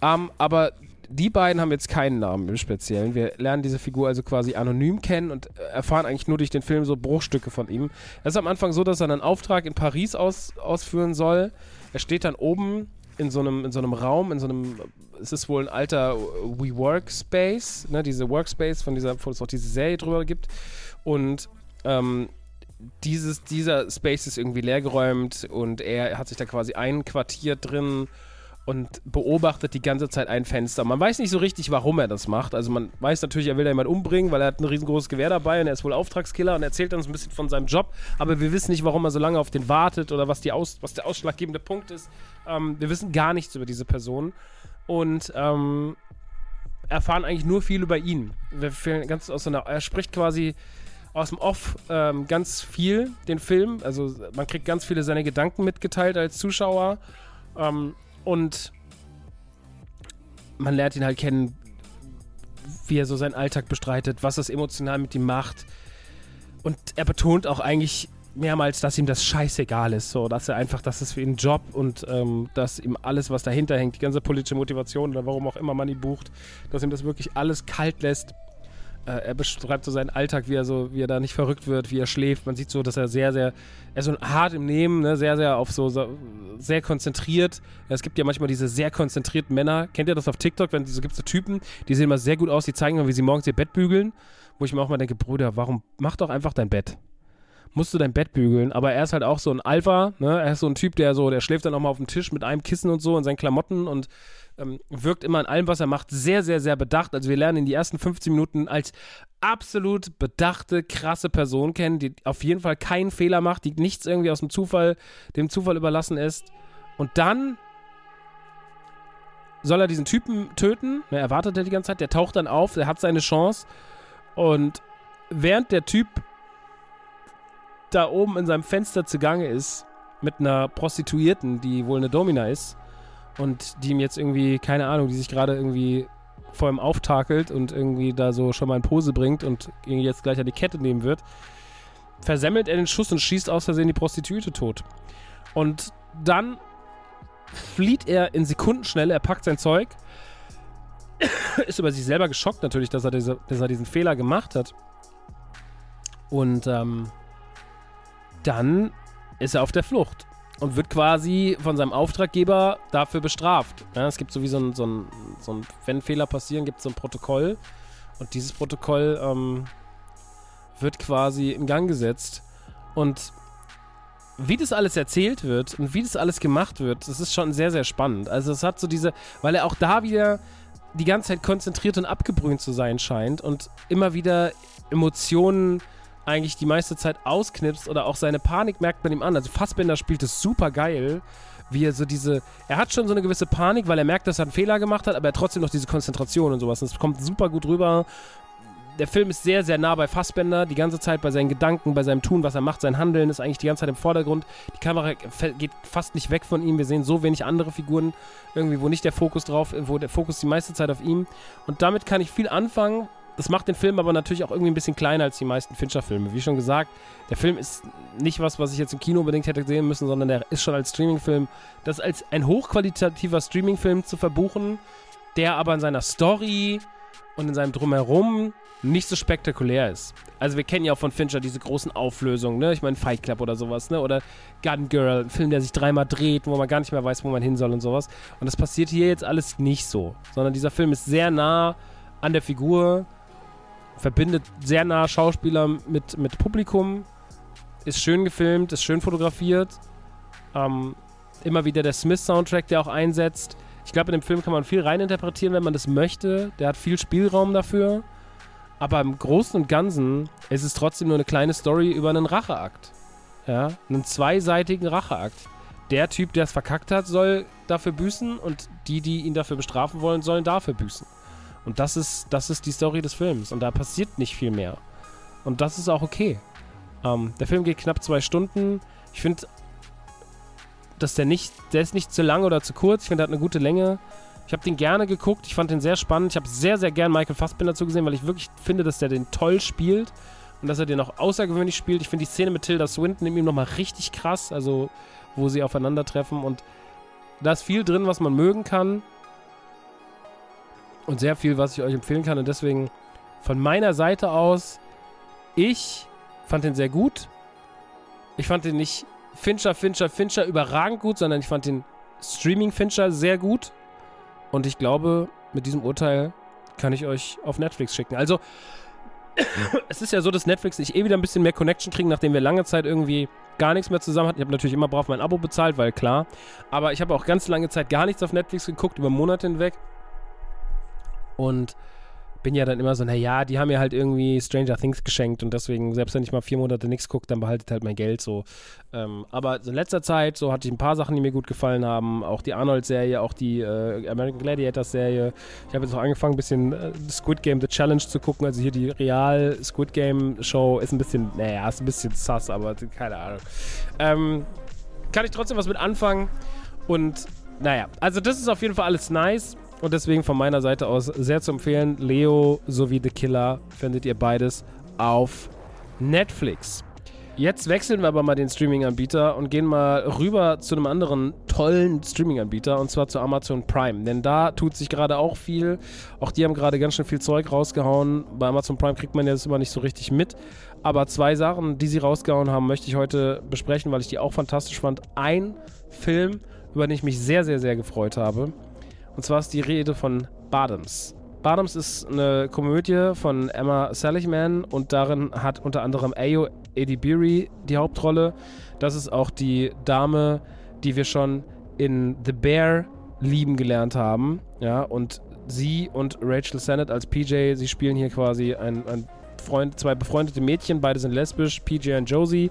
Ähm, aber die beiden haben jetzt keinen Namen im Speziellen. Wir lernen diese Figur also quasi anonym kennen und erfahren eigentlich nur durch den Film so Bruchstücke von ihm. Es ist am Anfang so, dass er einen Auftrag in Paris aus, ausführen soll. Er steht dann oben in so einem, in so einem Raum, in so einem, es ist wohl ein alter WeWorkspace, ne, diese Workspace, von dieser, wo es auch diese Serie drüber gibt. Und ähm, dieses, dieser Space ist irgendwie leergeräumt und er hat sich da quasi einquartiert drin und beobachtet die ganze Zeit ein Fenster. Man weiß nicht so richtig, warum er das macht. Also man weiß natürlich, er will da jemanden umbringen, weil er hat ein riesengroßes Gewehr dabei und er ist wohl Auftragskiller und erzählt uns ein bisschen von seinem Job. Aber wir wissen nicht, warum er so lange auf den wartet oder was, die Aus, was der ausschlaggebende Punkt ist. Ähm, wir wissen gar nichts über diese Person und ähm, erfahren eigentlich nur viel über ihn. Wir ganz aus einer, er spricht quasi aus dem Off ähm, ganz viel den Film. Also man kriegt ganz viele seine Gedanken mitgeteilt als Zuschauer. Ähm, und man lernt ihn halt kennen, wie er so seinen Alltag bestreitet, was das emotional mit ihm macht. Und er betont auch eigentlich mehrmals, dass ihm das scheißegal ist, so, dass er einfach, das ist für ihn ein Job und ähm, dass ihm alles, was dahinter hängt, die ganze politische Motivation oder warum auch immer man ihn bucht, dass ihm das wirklich alles kalt lässt er beschreibt so seinen Alltag, wie er so, wie er da nicht verrückt wird, wie er schläft. Man sieht so, dass er sehr, sehr, er ist so hart im Nehmen, ne? sehr, sehr auf so, so, sehr konzentriert. Es gibt ja manchmal diese sehr konzentrierten Männer. Kennt ihr das auf TikTok? Wenn so gibt es so Typen, die sehen immer sehr gut aus, die zeigen immer, wie sie morgens ihr Bett bügeln. Wo ich mir auch mal denke, Bruder, warum mach doch einfach dein Bett? musst du dein Bett bügeln. Aber er ist halt auch so ein Alpha, ne? Er ist so ein Typ, der so, der schläft dann auch mal auf dem Tisch mit einem Kissen und so und seinen Klamotten und ähm, wirkt immer in allem, was er macht, sehr, sehr, sehr bedacht. Also wir lernen in die ersten 15 Minuten als absolut bedachte, krasse Person kennen, die auf jeden Fall keinen Fehler macht, die nichts irgendwie aus dem Zufall, dem Zufall überlassen ist. Und dann soll er diesen Typen töten. Er wartet er die ganze Zeit, der taucht dann auf, der hat seine Chance. Und während der Typ da oben in seinem Fenster zugange ist, mit einer Prostituierten, die wohl eine Domina ist, und die ihm jetzt irgendwie, keine Ahnung, die sich gerade irgendwie vor ihm auftakelt und irgendwie da so schon mal in Pose bringt und jetzt gleich an die Kette nehmen wird, versemmelt er den Schuss und schießt aus Versehen die Prostituierte tot. Und dann flieht er in Sekundenschnelle, er packt sein Zeug, ist über sich selber geschockt natürlich, dass er, diese, dass er diesen Fehler gemacht hat Und ähm, dann ist er auf der Flucht und wird quasi von seinem Auftraggeber dafür bestraft. Ja, es gibt so wie so ein, so ein, so ein wenn Fehler passieren, gibt es so ein Protokoll. Und dieses Protokoll ähm, wird quasi in Gang gesetzt. Und wie das alles erzählt wird und wie das alles gemacht wird, das ist schon sehr, sehr spannend. Also es hat so diese, weil er auch da wieder die ganze Zeit konzentriert und abgebrüht zu sein scheint und immer wieder Emotionen eigentlich die meiste Zeit ausknipst oder auch seine Panik merkt man ihm an. Also Fassbender spielt es super geil, wie er so diese, er hat schon so eine gewisse Panik, weil er merkt, dass er einen Fehler gemacht hat, aber er hat trotzdem noch diese Konzentration und sowas. Und es kommt super gut rüber. Der Film ist sehr, sehr nah bei Fassbender, die ganze Zeit bei seinen Gedanken, bei seinem Tun, was er macht, sein Handeln ist eigentlich die ganze Zeit im Vordergrund. Die Kamera geht fast nicht weg von ihm. Wir sehen so wenig andere Figuren, irgendwie, wo nicht der Fokus drauf, wo der Fokus die meiste Zeit auf ihm. Und damit kann ich viel anfangen, das macht den Film aber natürlich auch irgendwie ein bisschen kleiner als die meisten Fincher-Filme. Wie schon gesagt, der Film ist nicht was, was ich jetzt im Kino unbedingt hätte sehen müssen, sondern der ist schon als Streaming-Film, das als ein hochqualitativer Streaming-Film zu verbuchen, der aber in seiner Story und in seinem Drumherum nicht so spektakulär ist. Also wir kennen ja auch von Fincher diese großen Auflösungen, ne? Ich meine Fight Club oder sowas, ne? Oder Gun Girl, ein Film, der sich dreimal dreht, wo man gar nicht mehr weiß, wo man hin soll und sowas. Und das passiert hier jetzt alles nicht so, sondern dieser Film ist sehr nah an der Figur, verbindet sehr nah Schauspieler mit, mit Publikum, ist schön gefilmt, ist schön fotografiert. Ähm, immer wieder der Smith-Soundtrack, der auch einsetzt. Ich glaube, in dem Film kann man viel reininterpretieren, wenn man das möchte. Der hat viel Spielraum dafür. Aber im Großen und Ganzen ist es trotzdem nur eine kleine Story über einen Racheakt. Ja, einen zweiseitigen Racheakt. Der Typ, der es verkackt hat, soll dafür büßen und die, die ihn dafür bestrafen wollen, sollen dafür büßen. Und das ist, das ist die Story des Films. Und da passiert nicht viel mehr. Und das ist auch okay. Ähm, der Film geht knapp zwei Stunden. Ich finde, dass der nicht, der ist nicht zu lang oder zu kurz. Ich finde, der hat eine gute Länge. Ich habe den gerne geguckt. Ich fand den sehr spannend. Ich habe sehr, sehr gern Michael Fassbinder zugesehen, weil ich wirklich finde, dass der den toll spielt und dass er den auch außergewöhnlich spielt. Ich finde die Szene mit Tilda Swinton in ihm nochmal richtig krass, also wo sie aufeinandertreffen und da ist viel drin, was man mögen kann und sehr viel, was ich euch empfehlen kann. Und deswegen von meiner Seite aus, ich fand den sehr gut. Ich fand den nicht Fincher, Fincher, Fincher überragend gut, sondern ich fand den Streaming-Fincher sehr gut. Und ich glaube, mit diesem Urteil kann ich euch auf Netflix schicken. Also, es ist ja so, dass Netflix sich eh wieder ein bisschen mehr Connection kriegen, nachdem wir lange Zeit irgendwie gar nichts mehr zusammen hatten. Ich habe natürlich immer brav mein Abo bezahlt, weil klar. Aber ich habe auch ganz lange Zeit gar nichts auf Netflix geguckt, über Monate hinweg. Und bin ja dann immer so, naja, die haben mir halt irgendwie Stranger Things geschenkt und deswegen, selbst wenn ich mal vier Monate nichts gucke, dann behaltet halt mein Geld so. Ähm, aber in letzter Zeit, so hatte ich ein paar Sachen, die mir gut gefallen haben. Auch die Arnold-Serie, auch die äh, American Gladiators-Serie. Ich habe jetzt auch angefangen, ein bisschen äh, Squid Game The Challenge zu gucken. Also hier die Real Squid Game-Show ist ein bisschen, naja, ist ein bisschen sass, aber keine Ahnung. Ähm, kann ich trotzdem was mit anfangen und naja, also das ist auf jeden Fall alles nice. Und deswegen von meiner Seite aus sehr zu empfehlen. Leo sowie The Killer findet ihr beides auf Netflix. Jetzt wechseln wir aber mal den Streaming-Anbieter und gehen mal rüber zu einem anderen tollen Streaming-Anbieter und zwar zu Amazon Prime. Denn da tut sich gerade auch viel. Auch die haben gerade ganz schön viel Zeug rausgehauen. Bei Amazon Prime kriegt man jetzt immer nicht so richtig mit. Aber zwei Sachen, die sie rausgehauen haben, möchte ich heute besprechen, weil ich die auch fantastisch fand. Ein Film, über den ich mich sehr, sehr, sehr gefreut habe. Und zwar ist die Rede von Bottoms. Bottoms ist eine Komödie von Emma Seligman und darin hat unter anderem Ayo Edibiri die Hauptrolle. Das ist auch die Dame, die wir schon in The Bear lieben gelernt haben. Ja, und sie und Rachel Sennett als PJ, sie spielen hier quasi ein, ein Freund, zwei befreundete Mädchen, beide sind lesbisch, PJ und Josie.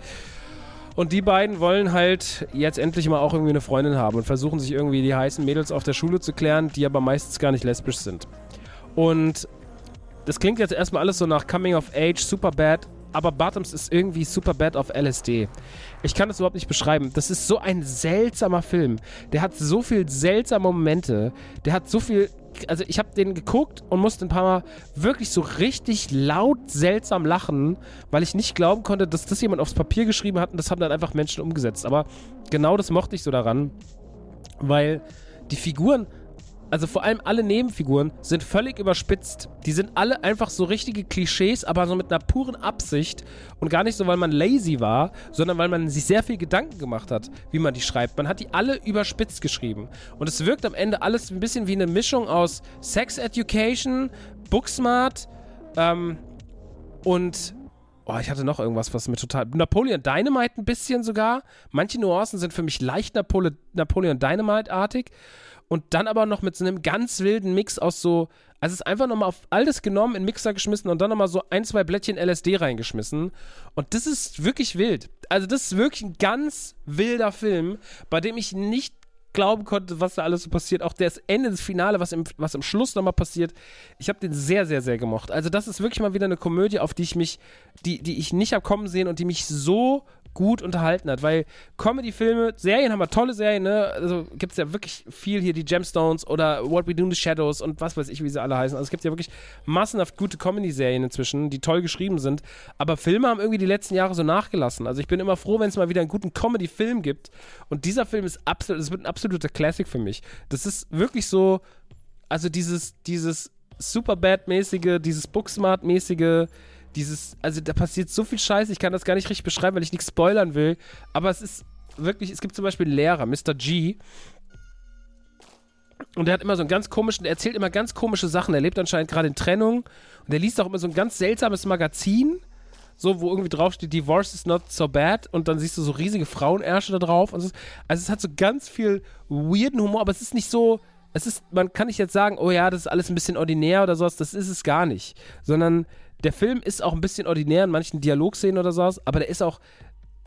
Und die beiden wollen halt jetzt endlich mal auch irgendwie eine Freundin haben und versuchen sich irgendwie die heißen Mädels auf der Schule zu klären, die aber meistens gar nicht lesbisch sind. Und das klingt jetzt erstmal alles so nach Coming of Age, super bad, aber Bottoms ist irgendwie super bad auf LSD. Ich kann das überhaupt nicht beschreiben. Das ist so ein seltsamer Film. Der hat so viel seltsame Momente. Der hat so viel also ich habe den geguckt und musste ein paar Mal wirklich so richtig laut seltsam lachen, weil ich nicht glauben konnte, dass das jemand aufs Papier geschrieben hat und das haben dann einfach Menschen umgesetzt. Aber genau das mochte ich so daran, weil die Figuren also vor allem alle Nebenfiguren, sind völlig überspitzt. Die sind alle einfach so richtige Klischees, aber so mit einer puren Absicht und gar nicht so, weil man lazy war, sondern weil man sich sehr viel Gedanken gemacht hat, wie man die schreibt. Man hat die alle überspitzt geschrieben. Und es wirkt am Ende alles ein bisschen wie eine Mischung aus Sex Education, Booksmart ähm, und Oh, ich hatte noch irgendwas, was mir total. Napoleon Dynamite ein bisschen sogar. Manche Nuancen sind für mich leicht Napole Napoleon Dynamite-artig. Und dann aber noch mit so einem ganz wilden Mix aus so. Also es ist einfach nochmal auf alles genommen, in den Mixer geschmissen und dann nochmal so ein, zwei Blättchen LSD reingeschmissen. Und das ist wirklich wild. Also das ist wirklich ein ganz wilder Film, bei dem ich nicht glauben konnte, was da alles so passiert. Auch das Ende des Finale, was im, was im Schluss nochmal passiert. Ich habe den sehr, sehr, sehr gemocht. Also das ist wirklich mal wieder eine Komödie, auf die ich mich, die, die ich nicht habe kommen sehen und die mich so gut unterhalten hat, weil Comedy-Filme, Serien haben wir tolle Serien, ne? Also gibt es ja wirklich viel hier, die Gemstones oder What We Do in the Shadows und was weiß ich, wie sie alle heißen. Also es gibt ja wirklich massenhaft gute Comedy-Serien inzwischen, die toll geschrieben sind, aber Filme haben irgendwie die letzten Jahre so nachgelassen. Also ich bin immer froh, wenn es mal wieder einen guten Comedy-Film gibt und dieser Film ist absolut, es wird ein absoluter Classic für mich. Das ist wirklich so, also dieses, dieses Superbad-mäßige, dieses Booksmart-mäßige, dieses, also da passiert so viel Scheiße, ich kann das gar nicht richtig beschreiben, weil ich nichts spoilern will. Aber es ist wirklich, es gibt zum Beispiel einen Lehrer, Mr. G. Und der hat immer so einen ganz komischen, der erzählt immer ganz komische Sachen. Er lebt anscheinend gerade in Trennung. Und er liest auch immer so ein ganz seltsames Magazin. So, wo irgendwie draufsteht, Divorce is not so bad. Und dann siehst du so riesige Frauenärsche da drauf. Also, also es hat so ganz viel weirden Humor, aber es ist nicht so, es ist, man kann nicht jetzt sagen, oh ja, das ist alles ein bisschen ordinär oder sowas. Das ist es gar nicht. Sondern der Film ist auch ein bisschen ordinär in manchen Dialogszenen oder sowas, aber der ist auch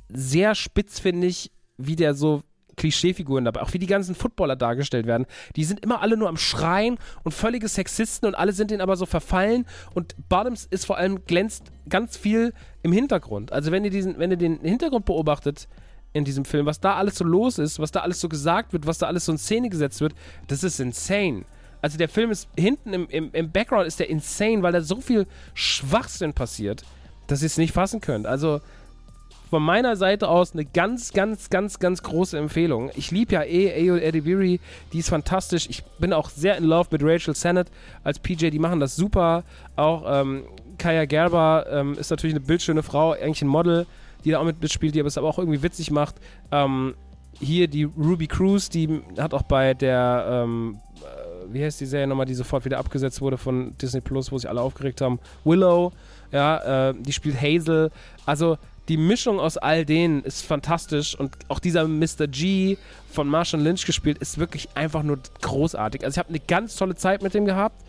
sehr spitz, finde ich, wie der so Klischeefiguren dabei, auch wie die ganzen Footballer dargestellt werden. Die sind immer alle nur am Schreien und völlige Sexisten und alle sind denen aber so verfallen und Bottoms ist vor allem glänzt ganz viel im Hintergrund. Also wenn ihr diesen, wenn ihr den Hintergrund beobachtet in diesem Film, was da alles so los ist, was da alles so gesagt wird, was da alles so in Szene gesetzt wird, das ist insane. Also der Film ist hinten im, im, im Background ist der insane, weil da so viel Schwachsinn passiert, dass ihr es nicht fassen könnt. Also von meiner Seite aus eine ganz, ganz, ganz, ganz große Empfehlung. Ich liebe ja eh Ayo Edibiri, die ist fantastisch. Ich bin auch sehr in love mit Rachel Sennett als PJ, die machen das super. Auch ähm, Kaya Gerber ähm, ist natürlich eine bildschöne Frau, eigentlich ein Model, die da auch mit mitspielt, die aber es aber auch irgendwie witzig macht. Ähm, hier die Ruby Cruz, die hat auch bei der ähm, wie heißt die Serie nochmal, die sofort wieder abgesetzt wurde von Disney Plus, wo sich alle aufgeregt haben? Willow, ja, äh, die spielt Hazel. Also die Mischung aus all denen ist fantastisch und auch dieser Mr. G von Marshall Lynch gespielt ist wirklich einfach nur großartig. Also ich habe eine ganz tolle Zeit mit dem gehabt.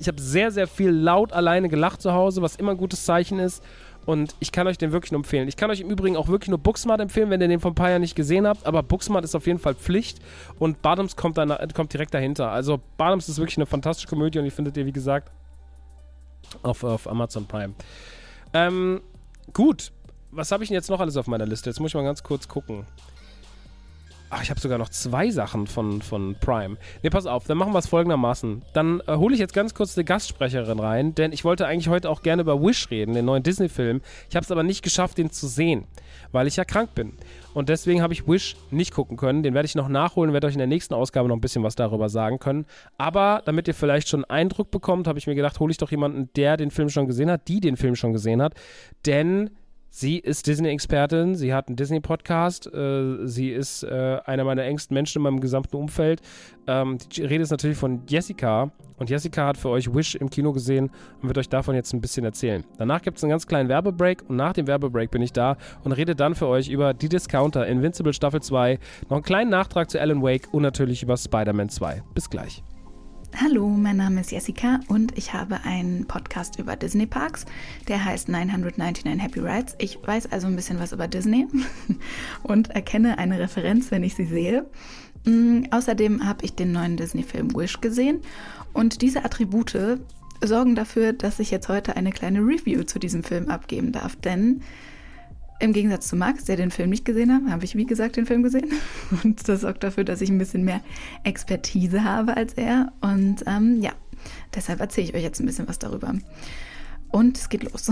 Ich habe sehr, sehr viel laut alleine gelacht zu Hause, was immer ein gutes Zeichen ist. Und ich kann euch den wirklich nur empfehlen. Ich kann euch im Übrigen auch wirklich nur Booksmart empfehlen, wenn ihr den vor ein paar Jahren nicht gesehen habt. Aber Booksmart ist auf jeden Fall Pflicht. Und Bottoms kommt, dann, kommt direkt dahinter. Also Bottoms ist wirklich eine fantastische Komödie und die findet ihr, wie gesagt, auf, auf Amazon Prime. Ähm, gut. Was habe ich denn jetzt noch alles auf meiner Liste? Jetzt muss ich mal ganz kurz gucken. Ach, ich habe sogar noch zwei Sachen von, von Prime. Ne, pass auf, dann machen wir es folgendermaßen. Dann äh, hole ich jetzt ganz kurz eine Gastsprecherin rein, denn ich wollte eigentlich heute auch gerne über Wish reden, den neuen Disney-Film. Ich habe es aber nicht geschafft, den zu sehen, weil ich ja krank bin. Und deswegen habe ich Wish nicht gucken können. Den werde ich noch nachholen, werde euch in der nächsten Ausgabe noch ein bisschen was darüber sagen können. Aber damit ihr vielleicht schon einen Eindruck bekommt, habe ich mir gedacht, hole ich doch jemanden, der den Film schon gesehen hat, die den Film schon gesehen hat. Denn Sie ist Disney-Expertin, sie hat einen Disney-Podcast, äh, sie ist äh, einer meiner engsten Menschen in meinem gesamten Umfeld. Ähm, die Rede ist natürlich von Jessica und Jessica hat für euch Wish im Kino gesehen und wird euch davon jetzt ein bisschen erzählen. Danach gibt es einen ganz kleinen Werbebreak und nach dem Werbebreak bin ich da und rede dann für euch über die Discounter Invincible Staffel 2, noch einen kleinen Nachtrag zu Alan Wake und natürlich über Spider-Man 2. Bis gleich. Hallo, mein Name ist Jessica und ich habe einen Podcast über Disney Parks. Der heißt 999 Happy Rides. Ich weiß also ein bisschen was über Disney und erkenne eine Referenz, wenn ich sie sehe. Mm, außerdem habe ich den neuen Disney-Film Wish gesehen und diese Attribute sorgen dafür, dass ich jetzt heute eine kleine Review zu diesem Film abgeben darf, denn im Gegensatz zu Max, der den Film nicht gesehen hat, habe ich, wie gesagt, den Film gesehen. Und das sorgt dafür, dass ich ein bisschen mehr Expertise habe als er. Und ähm, ja, deshalb erzähle ich euch jetzt ein bisschen was darüber. Und es geht los.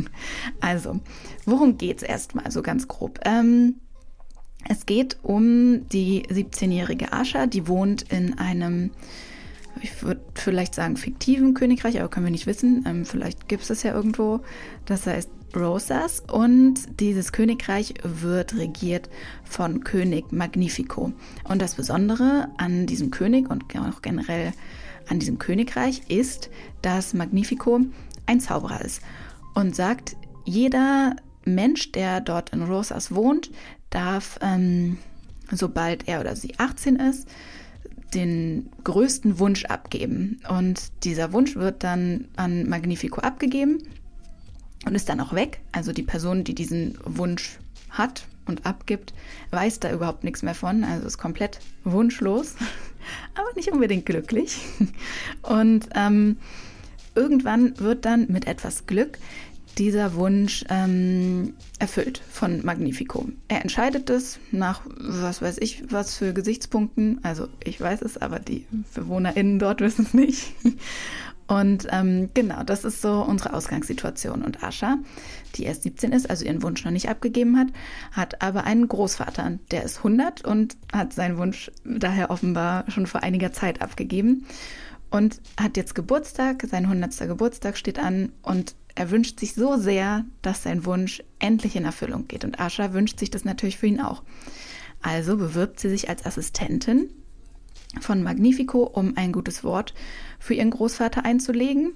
also, worum geht es erstmal so ganz grob? Ähm, es geht um die 17-jährige Asha, die wohnt in einem ich würde vielleicht sagen, fiktiven Königreich, aber können wir nicht wissen. Ähm, vielleicht gibt es das ja irgendwo. Das heißt Rosas. Und dieses Königreich wird regiert von König Magnifico. Und das Besondere an diesem König und auch generell an diesem Königreich ist, dass Magnifico ein Zauberer ist und sagt, jeder Mensch, der dort in Rosas wohnt, darf, ähm, sobald er oder sie 18 ist, den größten Wunsch abgeben. Und dieser Wunsch wird dann an Magnifico abgegeben und ist dann auch weg. Also die Person, die diesen Wunsch hat und abgibt, weiß da überhaupt nichts mehr von. Also ist komplett wunschlos, aber nicht unbedingt glücklich. Und ähm, irgendwann wird dann mit etwas Glück dieser Wunsch ähm, erfüllt von Magnifico. Er entscheidet es nach, was weiß ich, was für Gesichtspunkten. Also ich weiß es, aber die BewohnerInnen dort wissen es nicht. Und ähm, genau, das ist so unsere Ausgangssituation. Und Ascha, die erst 17 ist, also ihren Wunsch noch nicht abgegeben hat, hat aber einen Großvater, der ist 100 und hat seinen Wunsch daher offenbar schon vor einiger Zeit abgegeben und hat jetzt Geburtstag, sein 100. Geburtstag steht an und er wünscht sich so sehr, dass sein Wunsch endlich in Erfüllung geht. Und Ascha wünscht sich das natürlich für ihn auch. Also bewirbt sie sich als Assistentin von Magnifico, um ein gutes Wort für ihren Großvater einzulegen.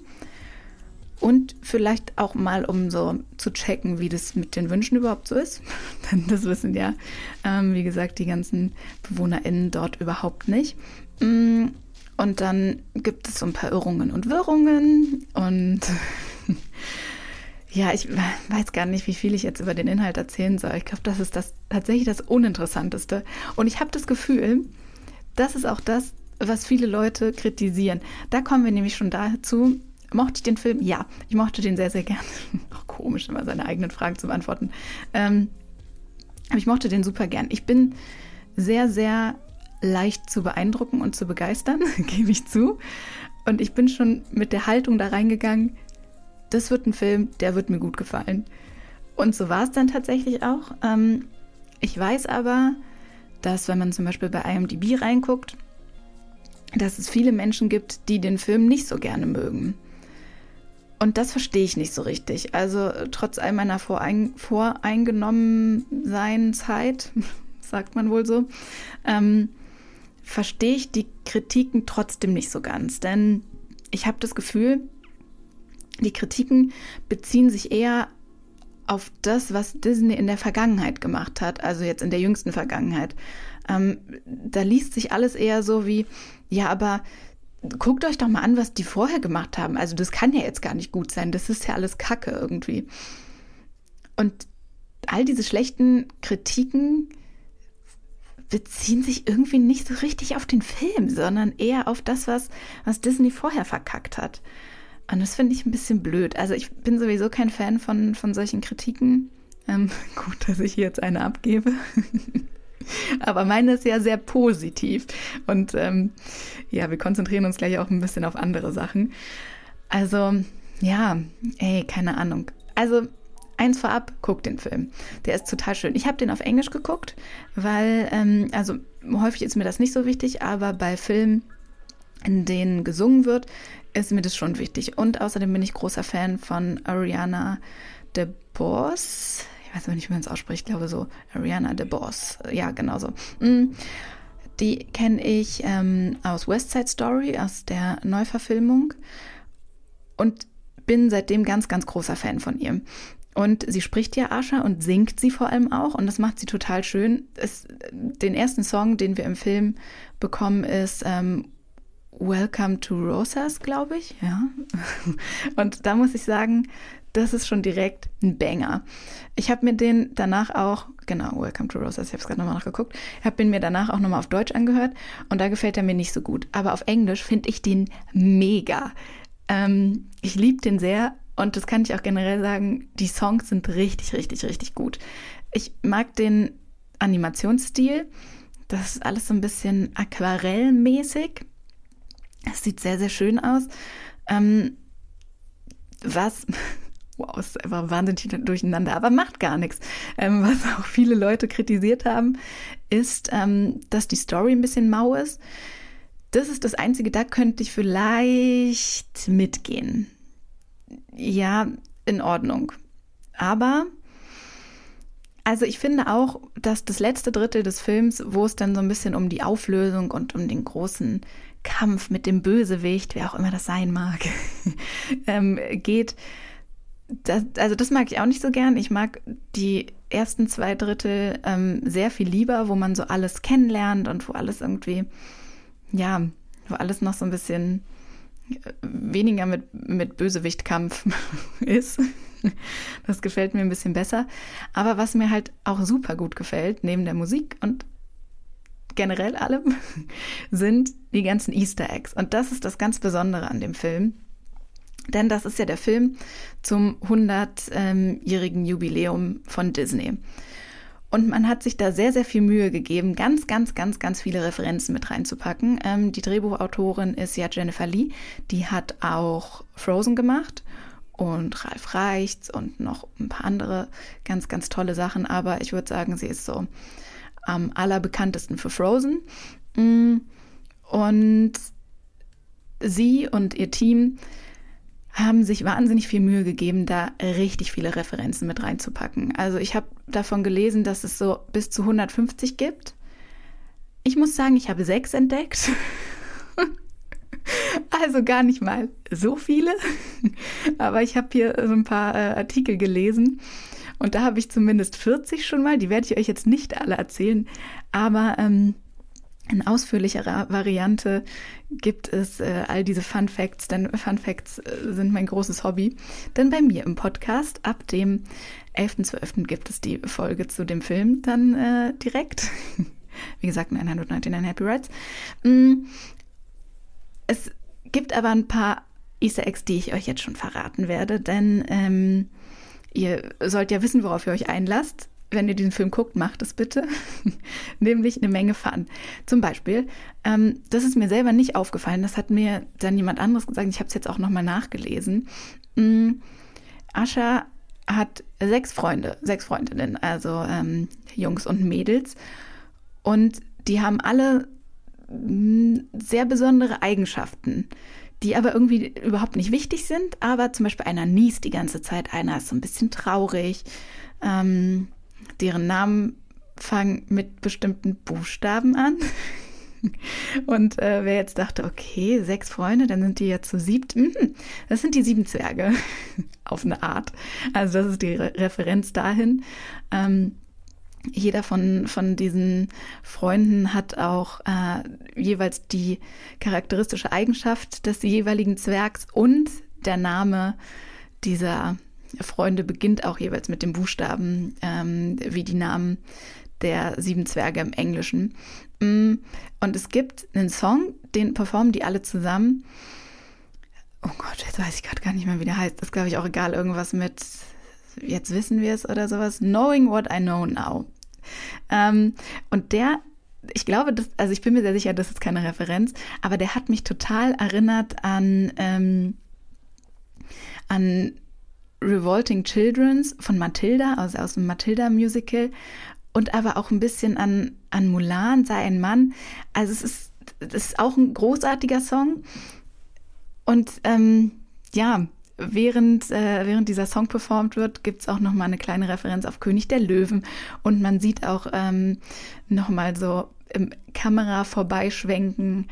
Und vielleicht auch mal, um so zu checken, wie das mit den Wünschen überhaupt so ist. Denn das wissen ja, ähm, wie gesagt, die ganzen BewohnerInnen dort überhaupt nicht. Mm, und dann gibt es so ein paar Irrungen und Wirrungen und Ja, ich weiß gar nicht, wie viel ich jetzt über den Inhalt erzählen soll. Ich glaube, das ist das tatsächlich das Uninteressanteste. Und ich habe das Gefühl, das ist auch das, was viele Leute kritisieren. Da kommen wir nämlich schon dazu. Mochte ich den Film? Ja, ich mochte den sehr, sehr gern. Auch komisch, immer seine eigenen Fragen zu beantworten. Ähm, aber ich mochte den super gern. Ich bin sehr, sehr leicht zu beeindrucken und zu begeistern, gebe ich zu. Und ich bin schon mit der Haltung da reingegangen, das wird ein Film, der wird mir gut gefallen. Und so war es dann tatsächlich auch. Ähm, ich weiß aber, dass wenn man zum Beispiel bei IMDb reinguckt, dass es viele Menschen gibt, die den Film nicht so gerne mögen. Und das verstehe ich nicht so richtig. Also trotz all meiner Vorein voreingenommen Zeit, sagt man wohl so, ähm, verstehe ich die Kritiken trotzdem nicht so ganz. Denn ich habe das Gefühl, die Kritiken beziehen sich eher auf das, was Disney in der Vergangenheit gemacht hat, also jetzt in der jüngsten Vergangenheit. Ähm, da liest sich alles eher so wie, ja, aber guckt euch doch mal an, was die vorher gemacht haben. Also das kann ja jetzt gar nicht gut sein. Das ist ja alles Kacke irgendwie. Und all diese schlechten Kritiken beziehen sich irgendwie nicht so richtig auf den Film, sondern eher auf das, was, was Disney vorher verkackt hat. Und das finde ich ein bisschen blöd. Also ich bin sowieso kein Fan von, von solchen Kritiken. Ähm, gut, dass ich hier jetzt eine abgebe. Aber meine ist ja sehr positiv. Und ähm, ja, wir konzentrieren uns gleich auch ein bisschen auf andere Sachen. Also, ja, ey, keine Ahnung. Also, eins vorab, guck den Film. Der ist total schön. Ich habe den auf Englisch geguckt, weil, ähm, also häufig ist mir das nicht so wichtig, aber bei Filmen, in denen gesungen wird, ist mir das schon wichtig. Und außerdem bin ich großer Fan von Ariana DeBoss. Ich weiß aber nicht, wie man es ausspricht. Ich glaube so Ariana DeBoss. Ja, genau so. Mm. Die kenne ich ähm, aus West Side Story, aus der Neuverfilmung. Und bin seitdem ganz, ganz großer Fan von ihr. Und sie spricht ja Ascha und singt sie vor allem auch. Und das macht sie total schön. Es, den ersten Song, den wir im Film bekommen, ist ähm, Welcome to Rosas, glaube ich. Ja. Und da muss ich sagen, das ist schon direkt ein Banger. Ich habe mir den danach auch, genau, Welcome to Rosas, ich habe es gerade nochmal nachgeguckt, habe ihn mir danach auch nochmal auf Deutsch angehört und da gefällt er mir nicht so gut. Aber auf Englisch finde ich den mega. Ähm, ich liebe den sehr und das kann ich auch generell sagen, die Songs sind richtig, richtig, richtig gut. Ich mag den Animationsstil. Das ist alles so ein bisschen aquarellmäßig es sieht sehr, sehr schön aus. Ähm, was, ist einfach wahnsinnig durcheinander, aber macht gar nichts. Ähm, was auch viele Leute kritisiert haben, ist, ähm, dass die Story ein bisschen mau ist. Das ist das Einzige, da könnte ich vielleicht mitgehen. Ja, in Ordnung. Aber, also ich finde auch, dass das letzte Drittel des Films, wo es dann so ein bisschen um die Auflösung und um den großen Kampf mit dem Bösewicht, wer auch immer das sein mag, ähm, geht, das, also das mag ich auch nicht so gern. Ich mag die ersten zwei Drittel ähm, sehr viel lieber, wo man so alles kennenlernt und wo alles irgendwie, ja, wo alles noch so ein bisschen äh, weniger mit, mit Bösewichtkampf ist. Das gefällt mir ein bisschen besser. Aber was mir halt auch super gut gefällt, neben der Musik und generell allem, sind die ganzen Easter Eggs. Und das ist das ganz Besondere an dem Film. Denn das ist ja der Film zum 100-jährigen Jubiläum von Disney. Und man hat sich da sehr, sehr viel Mühe gegeben, ganz, ganz, ganz, ganz viele Referenzen mit reinzupacken. Ähm, die Drehbuchautorin ist ja Jennifer Lee. Die hat auch Frozen gemacht und Ralf Reichts und noch ein paar andere ganz, ganz tolle Sachen. Aber ich würde sagen, sie ist so am allerbekanntesten für Frozen. Mm. Und sie und ihr Team haben sich wahnsinnig viel Mühe gegeben, da richtig viele Referenzen mit reinzupacken. Also ich habe davon gelesen, dass es so bis zu 150 gibt. Ich muss sagen, ich habe sechs entdeckt. also gar nicht mal so viele. Aber ich habe hier so ein paar äh, Artikel gelesen. Und da habe ich zumindest 40 schon mal. Die werde ich euch jetzt nicht alle erzählen. Aber ähm, in ausführlicherer Variante gibt es äh, all diese Fun Facts, denn Fun Facts äh, sind mein großes Hobby. Denn bei mir im Podcast ab dem 11.12. gibt es die Folge zu dem Film dann äh, direkt. Wie gesagt, 999 Happy Rides. Mm, es gibt aber ein paar Easter Eggs, die ich euch jetzt schon verraten werde, denn ähm, ihr sollt ja wissen, worauf ihr euch einlasst wenn ihr diesen Film guckt, macht es bitte. Nämlich eine Menge Fun. Zum Beispiel, ähm, das ist mir selber nicht aufgefallen, das hat mir dann jemand anderes gesagt, ich habe es jetzt auch nochmal nachgelesen. Ähm, Ascha hat sechs Freunde, sechs Freundinnen, also ähm, Jungs und Mädels. Und die haben alle mm, sehr besondere Eigenschaften, die aber irgendwie überhaupt nicht wichtig sind. Aber zum Beispiel einer niest die ganze Zeit, einer ist so ein bisschen traurig. Ähm, deren Namen fangen mit bestimmten Buchstaben an. Und äh, wer jetzt dachte, okay, sechs Freunde, dann sind die ja zu siebt. Mhm, das sind die sieben Zwerge auf eine Art. Also das ist die Re Referenz dahin. Ähm, jeder von, von diesen Freunden hat auch äh, jeweils die charakteristische Eigenschaft des jeweiligen Zwergs und der Name dieser Freunde beginnt auch jeweils mit dem Buchstaben, ähm, wie die Namen der sieben Zwerge im Englischen. Mm, und es gibt einen Song, den performen die alle zusammen. Oh Gott, jetzt weiß ich gerade gar nicht mehr, wie der heißt. Das ist, glaube ich, auch egal. Irgendwas mit Jetzt wissen wir es oder sowas. Knowing what I know now. Ähm, und der, ich glaube, das, also ich bin mir sehr sicher, das ist keine Referenz, aber der hat mich total erinnert an, ähm, an Revolting Children's von Matilda, also aus dem Matilda-Musical, und aber auch ein bisschen an, an Mulan, sei ein Mann. Also es ist, es ist auch ein großartiger Song. Und ähm, ja, während, äh, während dieser Song performt wird, gibt es auch nochmal eine kleine Referenz auf König der Löwen. Und man sieht auch ähm, nochmal so im Kamera vorbeischwenken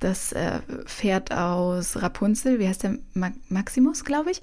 das äh, Pferd aus Rapunzel, wie heißt der? Ma Maximus, glaube ich.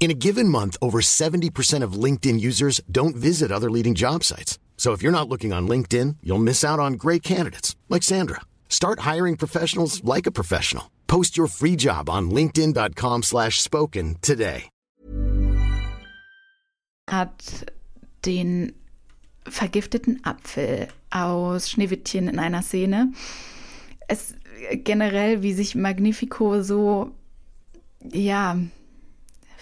In a given month, over 70% of LinkedIn users don't visit other leading job sites. So if you're not looking on LinkedIn, you'll miss out on great candidates like Sandra. Start hiring professionals like a professional. Post your free job on linkedin.com/spoken slash spoken today. Hat den vergifteten Apfel aus Schneewittchen in einer Szene. Es generell, wie sich Magnifico so ja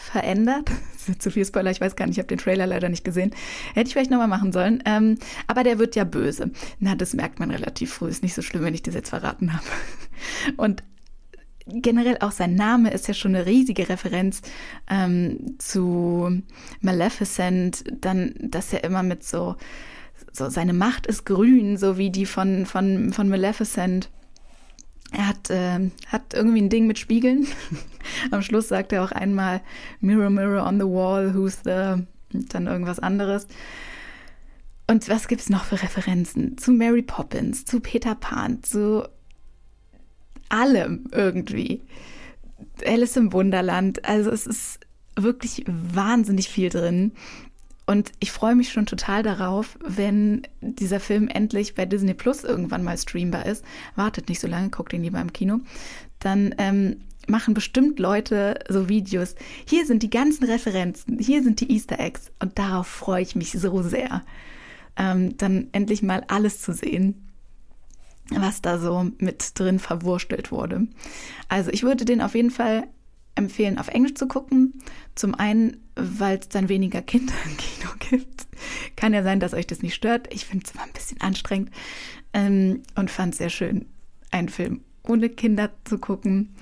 verändert. Zu viel Spoiler, ich weiß gar nicht, ich habe den Trailer leider nicht gesehen. Hätte ich vielleicht nochmal machen sollen. Ähm, aber der wird ja böse. Na, das merkt man relativ früh. Ist nicht so schlimm, wenn ich das jetzt verraten habe. Und generell auch sein Name ist ja schon eine riesige Referenz ähm, zu Maleficent. Dann, dass er immer mit so, so seine Macht ist grün, so wie die von, von, von Maleficent. Er hat, äh, hat irgendwie ein Ding mit Spiegeln. Am Schluss sagt er auch einmal Mirror, Mirror on the Wall, who's the... Und dann irgendwas anderes. Und was gibt es noch für Referenzen? Zu Mary Poppins, zu Peter Pan, zu allem irgendwie. Alice im Wunderland. Also es ist wirklich wahnsinnig viel drin. Und ich freue mich schon total darauf, wenn dieser Film endlich bei Disney Plus irgendwann mal streambar ist. Wartet nicht so lange, guckt ihn lieber im Kino. Dann ähm, machen bestimmt Leute so Videos. Hier sind die ganzen Referenzen, hier sind die Easter Eggs. Und darauf freue ich mich so sehr, ähm, dann endlich mal alles zu sehen was da so mit drin verwurstelt wurde. Also ich würde den auf jeden Fall empfehlen, auf Englisch zu gucken. Zum einen, weil es dann weniger Kinder im Kino gibt. Kann ja sein, dass euch das nicht stört. Ich finde es immer ein bisschen anstrengend ähm, und fand es sehr schön, einen Film ohne Kinder zu gucken.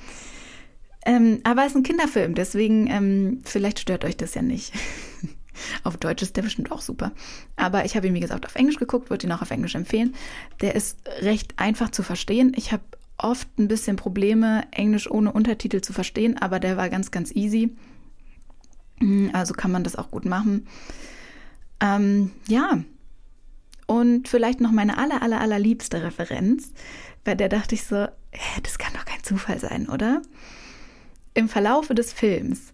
Ähm, aber es ist ein Kinderfilm, deswegen ähm, vielleicht stört euch das ja nicht. auf Deutsch ist der bestimmt auch super. Aber ich habe ihn, wie gesagt, auf Englisch geguckt, würde ihn auch auf Englisch empfehlen. Der ist recht einfach zu verstehen. Ich habe oft ein bisschen Probleme, Englisch ohne Untertitel zu verstehen, aber der war ganz, ganz easy. Mm, also kann man das auch gut machen. Ähm, ja. Und vielleicht noch meine aller, aller, allerliebste Referenz, bei der dachte ich so, hä, das kann doch kein Zufall sein, oder? Im Verlaufe des Films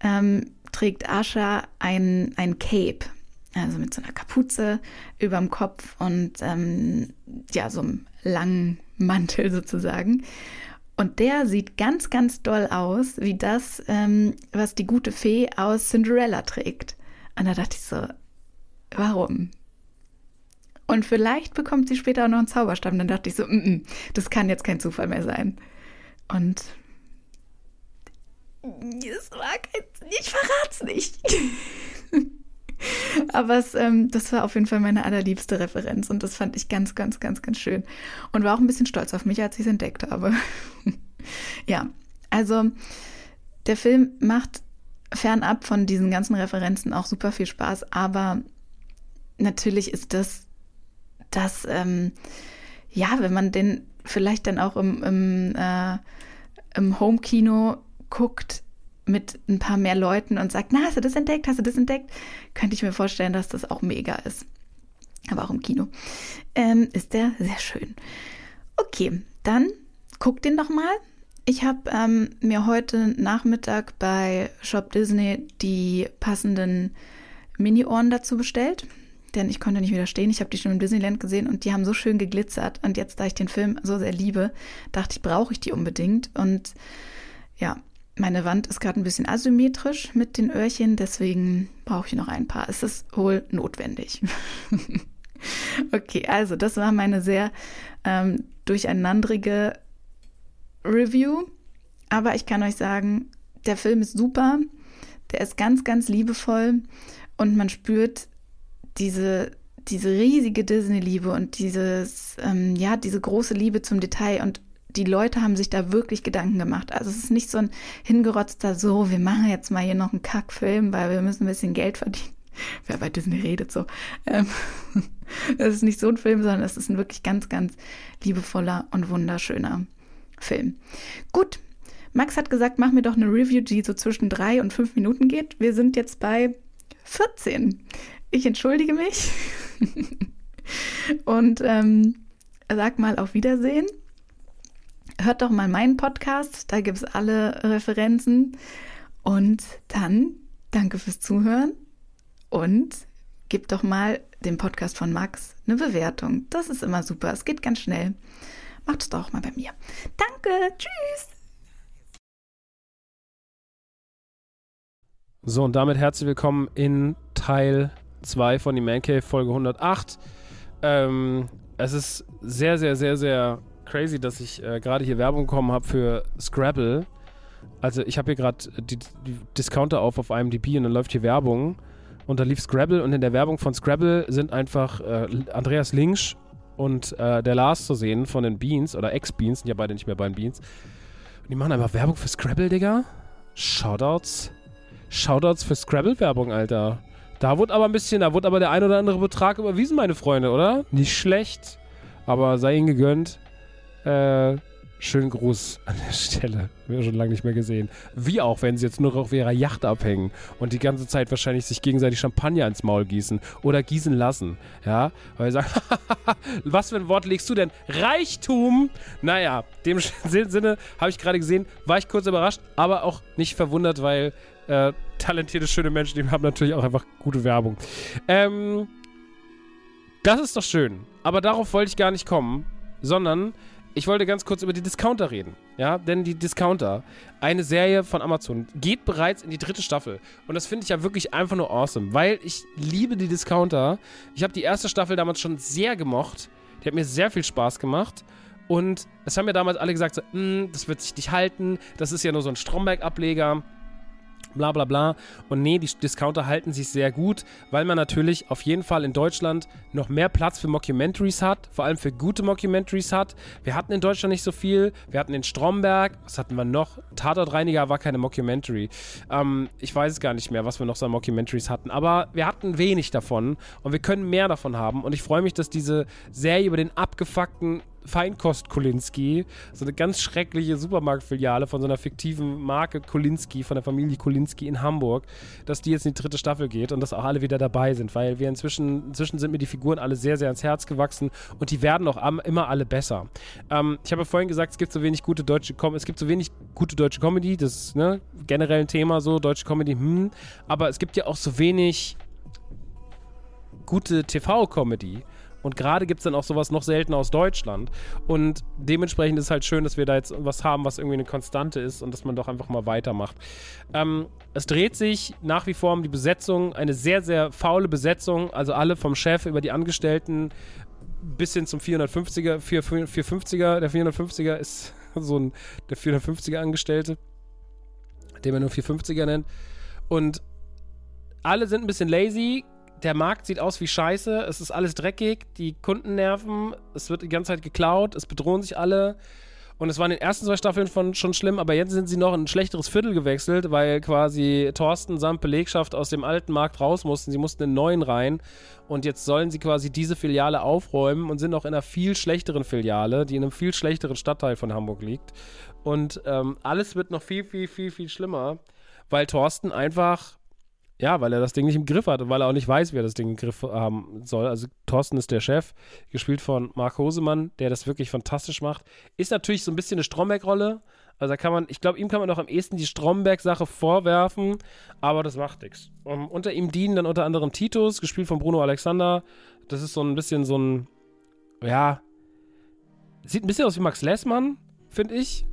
ähm, trägt Asha ein, ein Cape, also mit so einer Kapuze überm Kopf und ähm, ja, so einem langen Mantel sozusagen. Und der sieht ganz, ganz doll aus, wie das, ähm, was die gute Fee aus Cinderella trägt. Und da dachte ich so, warum? Und vielleicht bekommt sie später auch noch einen Zauberstab. Dann dachte ich so, mm -mm, das kann jetzt kein Zufall mehr sein. Und es war kein, ich verrat's nicht. Aber es, ähm, das war auf jeden Fall meine allerliebste Referenz und das fand ich ganz, ganz, ganz, ganz schön. Und war auch ein bisschen stolz auf mich, als ich es entdeckt habe. ja, also der Film macht fernab von diesen ganzen Referenzen auch super viel Spaß, aber natürlich ist das, das, ähm, ja, wenn man den vielleicht dann auch im, im, äh, im Home-Kino guckt, mit ein paar mehr Leuten und sagt, na, hast du das entdeckt, hast du das entdeckt, könnte ich mir vorstellen, dass das auch mega ist. Aber auch im Kino ähm, ist der sehr schön. Okay, dann guck den doch mal. Ich habe ähm, mir heute Nachmittag bei Shop Disney die passenden Mini-Ohren dazu bestellt, denn ich konnte nicht widerstehen. Ich habe die schon im Disneyland gesehen und die haben so schön geglitzert. Und jetzt, da ich den Film so sehr liebe, dachte ich, brauche ich die unbedingt. Und ja, meine Wand ist gerade ein bisschen asymmetrisch mit den Öhrchen, deswegen brauche ich noch ein paar. Es ist wohl notwendig. okay, also das war meine sehr ähm, durcheinandrige Review. Aber ich kann euch sagen, der Film ist super. Der ist ganz, ganz liebevoll und man spürt diese, diese riesige Disney-Liebe und dieses, ähm, ja, diese große Liebe zum Detail und die Leute haben sich da wirklich Gedanken gemacht. Also es ist nicht so ein hingerotzter so, wir machen jetzt mal hier noch einen Kackfilm, weil wir müssen ein bisschen Geld verdienen. Wer bei Disney redet so. Ähm, es ist nicht so ein Film, sondern es ist ein wirklich ganz, ganz liebevoller und wunderschöner Film. Gut, Max hat gesagt, mach mir doch eine Review, die so zwischen drei und fünf Minuten geht. Wir sind jetzt bei 14. Ich entschuldige mich und ähm, sag mal auf Wiedersehen hört doch mal meinen Podcast, da gibt es alle Referenzen. Und dann danke fürs Zuhören und gebt doch mal dem Podcast von Max eine Bewertung. Das ist immer super. Es geht ganz schnell. Macht es doch auch mal bei mir. Danke. Tschüss. So, und damit herzlich willkommen in Teil 2 von die Man Cave, Folge 108. Ähm, es ist sehr, sehr, sehr, sehr crazy, dass ich äh, gerade hier Werbung bekommen habe für Scrabble. Also ich habe hier gerade die, die Discounter auf auf IMDb und dann läuft hier Werbung und da lief Scrabble und in der Werbung von Scrabble sind einfach äh, Andreas Links und äh, der Lars zu sehen von den Beans oder Ex-Beans, sind ja beide nicht mehr bei den Beans. Und die machen einfach Werbung für Scrabble, Digga. Shoutouts. Shoutouts für Scrabble-Werbung, Alter. Da wurde aber ein bisschen, da wurde aber der ein oder andere Betrag überwiesen, meine Freunde, oder? Nicht schlecht. Aber sei ihnen gegönnt. Äh, schönen Gruß an der Stelle. Wir schon lange nicht mehr gesehen. Wie auch, wenn sie jetzt nur auf ihrer Yacht abhängen und die ganze Zeit wahrscheinlich sich gegenseitig Champagner ins Maul gießen oder gießen lassen. Ja, weil sie sagen, was für ein Wort legst du denn? Reichtum! Naja, dem Sinne habe ich gerade gesehen, war ich kurz überrascht, aber auch nicht verwundert, weil äh, talentierte, schöne Menschen, die haben natürlich auch einfach gute Werbung. Ähm, das ist doch schön. Aber darauf wollte ich gar nicht kommen, sondern ich wollte ganz kurz über die Discounter reden. Ja, denn die Discounter, eine Serie von Amazon, geht bereits in die dritte Staffel. Und das finde ich ja wirklich einfach nur awesome, weil ich liebe die Discounter. Ich habe die erste Staffel damals schon sehr gemocht. Die hat mir sehr viel Spaß gemacht. Und es haben mir damals alle gesagt, so, hm, das wird sich nicht halten. Das ist ja nur so ein Stromberg-Ableger bla bla bla. Und nee, die Discounter halten sich sehr gut, weil man natürlich auf jeden Fall in Deutschland noch mehr Platz für Mockumentaries hat, vor allem für gute Mockumentaries hat. Wir hatten in Deutschland nicht so viel. Wir hatten in Stromberg, was hatten wir noch? Tatortreiniger war keine Mockumentary. Ähm, ich weiß es gar nicht mehr, was wir noch so an Mockumentaries hatten, aber wir hatten wenig davon und wir können mehr davon haben. Und ich freue mich, dass diese Serie über den abgefuckten Feinkost Kolinski, so eine ganz schreckliche Supermarktfiliale von so einer fiktiven Marke Kolinski, von der Familie Kolinski in Hamburg, dass die jetzt in die dritte Staffel geht und dass auch alle wieder dabei sind, weil wir inzwischen, inzwischen sind mir die Figuren alle sehr, sehr ans Herz gewachsen und die werden auch am, immer alle besser. Ähm, ich habe ja vorhin gesagt, es gibt so wenig gute deutsche Com es gibt so wenig gute deutsche Comedy, das ist ne, generell ein Thema so, deutsche Comedy, hm, aber es gibt ja auch so wenig gute TV-Comedy. Und gerade gibt es dann auch sowas noch seltener aus Deutschland. Und dementsprechend ist es halt schön, dass wir da jetzt was haben, was irgendwie eine Konstante ist und dass man doch einfach mal weitermacht. Ähm, es dreht sich nach wie vor um die Besetzung, eine sehr, sehr faule Besetzung. Also alle vom Chef über die Angestellten bis hin zum 450er, 450er. Der 450er ist so ein, der 450er Angestellte, den man nur 450er nennt. Und alle sind ein bisschen lazy, der Markt sieht aus wie Scheiße, es ist alles dreckig, die Kunden nerven, es wird die ganze Zeit geklaut, es bedrohen sich alle. Und es war in den ersten zwei Staffeln von, schon schlimm, aber jetzt sind sie noch in ein schlechteres Viertel gewechselt, weil quasi Thorsten samt Belegschaft aus dem alten Markt raus mussten. Sie mussten in den neuen rein. Und jetzt sollen sie quasi diese Filiale aufräumen und sind noch in einer viel schlechteren Filiale, die in einem viel schlechteren Stadtteil von Hamburg liegt. Und ähm, alles wird noch viel, viel, viel, viel schlimmer, weil Thorsten einfach ja, weil er das Ding nicht im Griff hat und weil er auch nicht weiß, wie er das Ding im Griff haben soll. Also Thorsten ist der Chef, gespielt von Marc Hosemann, der das wirklich fantastisch macht. Ist natürlich so ein bisschen eine Stromberg-Rolle. Also da kann man, ich glaube, ihm kann man noch am ehesten die Stromberg-Sache vorwerfen, aber das macht nichts. Um, unter ihm dienen dann unter anderem Titus, gespielt von Bruno Alexander. Das ist so ein bisschen so ein, ja, sieht ein bisschen aus wie Max Lessmann, finde ich.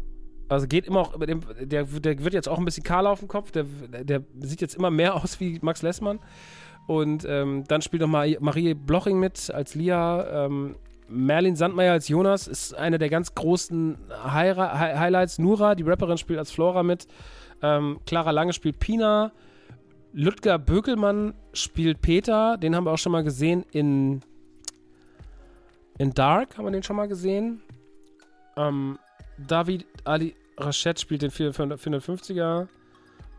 Also geht immer auch, der, der wird jetzt auch ein bisschen kahler auf dem Kopf, der, der sieht jetzt immer mehr aus wie Max Lessmann. Und ähm, dann spielt noch mal Marie Bloching mit als Lia. Ähm, Merlin Sandmeier als Jonas ist eine der ganz großen Hi Hi Highlights. Nura, die Rapperin, spielt als Flora mit. Ähm, Clara Lange spielt Pina. Ludger Bökelmann spielt Peter. Den haben wir auch schon mal gesehen in, in Dark. Haben wir den schon mal gesehen? Ähm, David Ali Rachet spielt den 450er.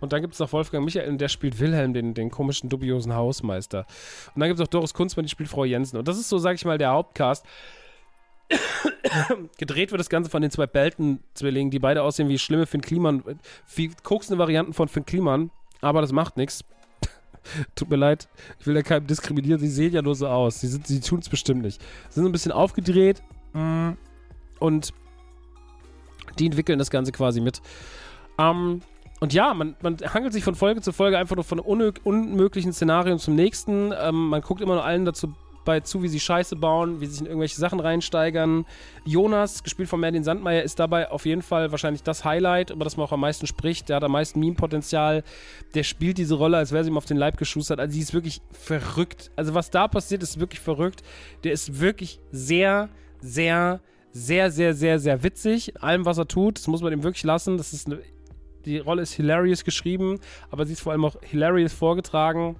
Und dann gibt es noch Wolfgang Michael und der spielt Wilhelm, den, den komischen, dubiosen Hausmeister. Und dann gibt es auch Doris Kunzmann, die spielt Frau Jensen. Und das ist so, sag ich mal, der Hauptcast. Gedreht wird das Ganze von den zwei Belton-Zwillingen, die beide aussehen wie schlimme Finn Kliman, wie koksende Varianten von Finn Kliman. Aber das macht nichts. Tut mir leid, ich will da keinem diskriminieren. Sie sehen ja nur so aus. Sie, sie tun es bestimmt nicht. Sie sind ein bisschen aufgedreht. Mm, und die entwickeln das Ganze quasi mit. Ähm, und ja, man, man hangelt sich von Folge zu Folge einfach nur von unmöglichen Szenarium zum nächsten. Ähm, man guckt immer nur allen dazu bei zu, wie sie Scheiße bauen, wie sie sich in irgendwelche Sachen reinsteigern. Jonas, gespielt von Merlin Sandmeier, ist dabei auf jeden Fall wahrscheinlich das Highlight, über das man auch am meisten spricht. Der hat am meisten Meme-Potenzial. Der spielt diese Rolle, als wäre sie ihm auf den Leib geschustert. Also, sie ist wirklich verrückt. Also, was da passiert, ist wirklich verrückt. Der ist wirklich sehr, sehr, sehr, sehr, sehr, sehr witzig. In allem, was er tut, das muss man ihm wirklich lassen. Das ist eine, die Rolle ist hilarious geschrieben, aber sie ist vor allem auch hilarious vorgetragen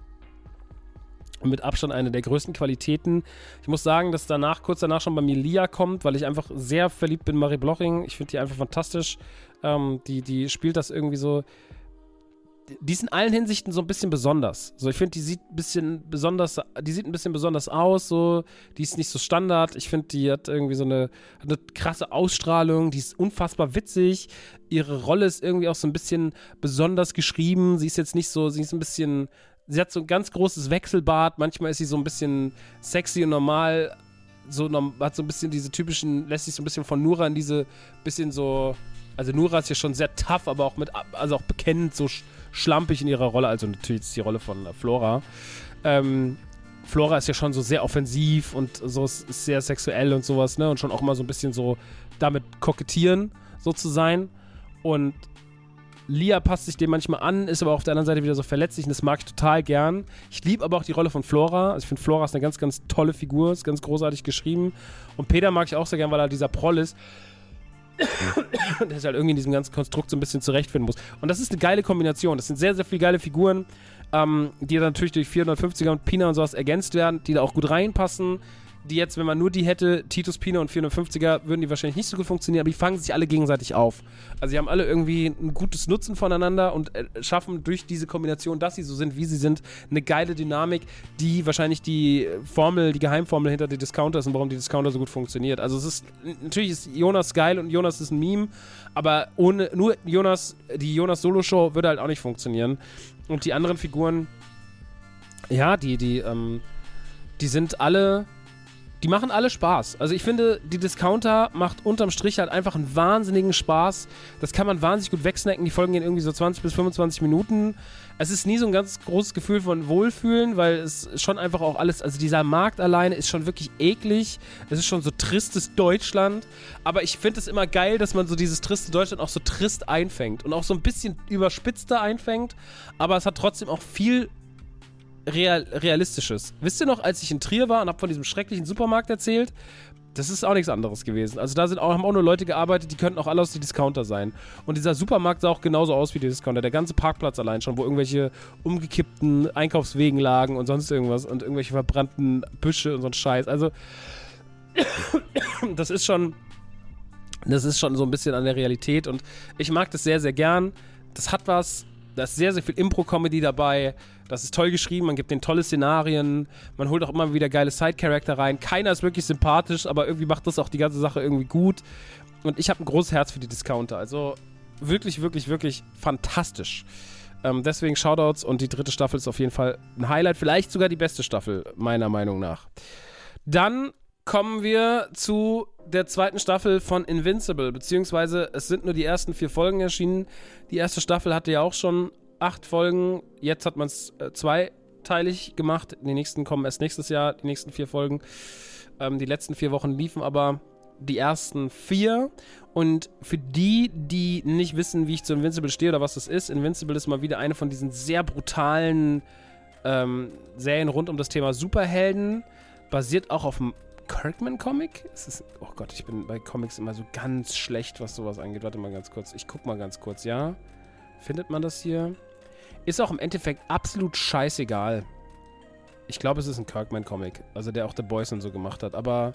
mit Abstand eine der größten Qualitäten. Ich muss sagen, dass danach, kurz danach schon bei mir Lia kommt, weil ich einfach sehr verliebt bin in Marie Bloching. Ich finde die einfach fantastisch. Ähm, die, die spielt das irgendwie so. Die ist in allen Hinsichten so ein bisschen besonders. So, ich finde, die sieht ein bisschen besonders, die sieht ein bisschen besonders aus, so, die ist nicht so Standard. Ich finde, die hat irgendwie so eine, eine krasse Ausstrahlung, die ist unfassbar witzig. Ihre Rolle ist irgendwie auch so ein bisschen besonders geschrieben. Sie ist jetzt nicht so, sie ist ein bisschen sie hat so ein ganz großes Wechselbad. Manchmal ist sie so ein bisschen sexy und normal. So hat so ein bisschen diese typischen, lässt sich so ein bisschen von Nura in diese bisschen so. Also Nura ist ja schon sehr tough, aber auch mit, also auch bekennend so schlampig in ihrer Rolle. Also natürlich die Rolle von Flora. Ähm, Flora ist ja schon so sehr offensiv und so sehr sexuell und sowas, ne? Und schon auch immer so ein bisschen so damit kokettieren, so zu sein. Und Lia passt sich dem manchmal an, ist aber auf der anderen Seite wieder so verletzlich und das mag ich total gern. Ich liebe aber auch die Rolle von Flora. Also ich finde Flora ist eine ganz, ganz tolle Figur, ist ganz großartig geschrieben. Und Peter mag ich auch sehr gern, weil er dieser Proll ist. der sich halt irgendwie in diesem ganzen Konstrukt so ein bisschen zurechtfinden muss. Und das ist eine geile Kombination. Das sind sehr, sehr viele geile Figuren, ähm, die dann natürlich durch 450er und Pina und sowas ergänzt werden, die da auch gut reinpassen die jetzt, wenn man nur die hätte, Titus Pino und 450er, würden die wahrscheinlich nicht so gut funktionieren, aber die fangen sich alle gegenseitig auf. Also sie haben alle irgendwie ein gutes Nutzen voneinander und äh, schaffen durch diese Kombination, dass sie so sind, wie sie sind, eine geile Dynamik, die wahrscheinlich die Formel, die Geheimformel hinter den ist und warum die Discounter so gut funktioniert. Also es ist, natürlich ist Jonas geil und Jonas ist ein Meme, aber ohne, nur Jonas, die Jonas Solo-Show würde halt auch nicht funktionieren. Und die anderen Figuren, ja, die, die, ähm, die sind alle die machen alle Spaß. Also ich finde, die Discounter macht unterm Strich halt einfach einen wahnsinnigen Spaß. Das kann man wahnsinnig gut wegsnacken. Die Folgen gehen irgendwie so 20 bis 25 Minuten. Es ist nie so ein ganz großes Gefühl von Wohlfühlen, weil es schon einfach auch alles, also dieser Markt alleine ist schon wirklich eklig. Es ist schon so tristes Deutschland. Aber ich finde es immer geil, dass man so dieses triste Deutschland auch so trist einfängt und auch so ein bisschen überspitzter einfängt. Aber es hat trotzdem auch viel Real, Realistisches. Wisst ihr noch, als ich in Trier war und habe von diesem schrecklichen Supermarkt erzählt? Das ist auch nichts anderes gewesen. Also da sind auch, haben auch nur Leute gearbeitet, die könnten auch alle aus die Discounter sein. Und dieser Supermarkt sah auch genauso aus wie die Discounter. Der ganze Parkplatz allein schon, wo irgendwelche umgekippten Einkaufswegen lagen und sonst irgendwas und irgendwelche verbrannten Büsche und so ein Scheiß. Also das ist schon, das ist schon so ein bisschen an der Realität und ich mag das sehr, sehr gern. Das hat was, da ist sehr, sehr viel Impro-Comedy dabei. Das ist toll geschrieben, man gibt den tolle Szenarien, man holt auch immer wieder geile Side-Charakter rein. Keiner ist wirklich sympathisch, aber irgendwie macht das auch die ganze Sache irgendwie gut. Und ich habe ein großes Herz für die Discounter. Also wirklich, wirklich, wirklich fantastisch. Ähm, deswegen Shoutouts und die dritte Staffel ist auf jeden Fall ein Highlight, vielleicht sogar die beste Staffel, meiner Meinung nach. Dann kommen wir zu der zweiten Staffel von Invincible, beziehungsweise es sind nur die ersten vier Folgen erschienen. Die erste Staffel hatte ja auch schon acht Folgen. Jetzt hat man es äh, zweiteilig gemacht. Die nächsten kommen erst nächstes Jahr, die nächsten vier Folgen. Ähm, die letzten vier Wochen liefen aber die ersten vier. Und für die, die nicht wissen, wie ich zu Invincible stehe oder was das ist, Invincible ist mal wieder eine von diesen sehr brutalen ähm, Serien rund um das Thema Superhelden. Basiert auch auf dem Kirkman-Comic? Oh Gott, ich bin bei Comics immer so ganz schlecht, was sowas angeht. Warte mal ganz kurz. Ich guck mal ganz kurz, ja? Findet man das hier? Ist auch im Endeffekt absolut scheißegal. Ich glaube, es ist ein Kirkman-Comic. Also der auch The Boys und so gemacht hat. Aber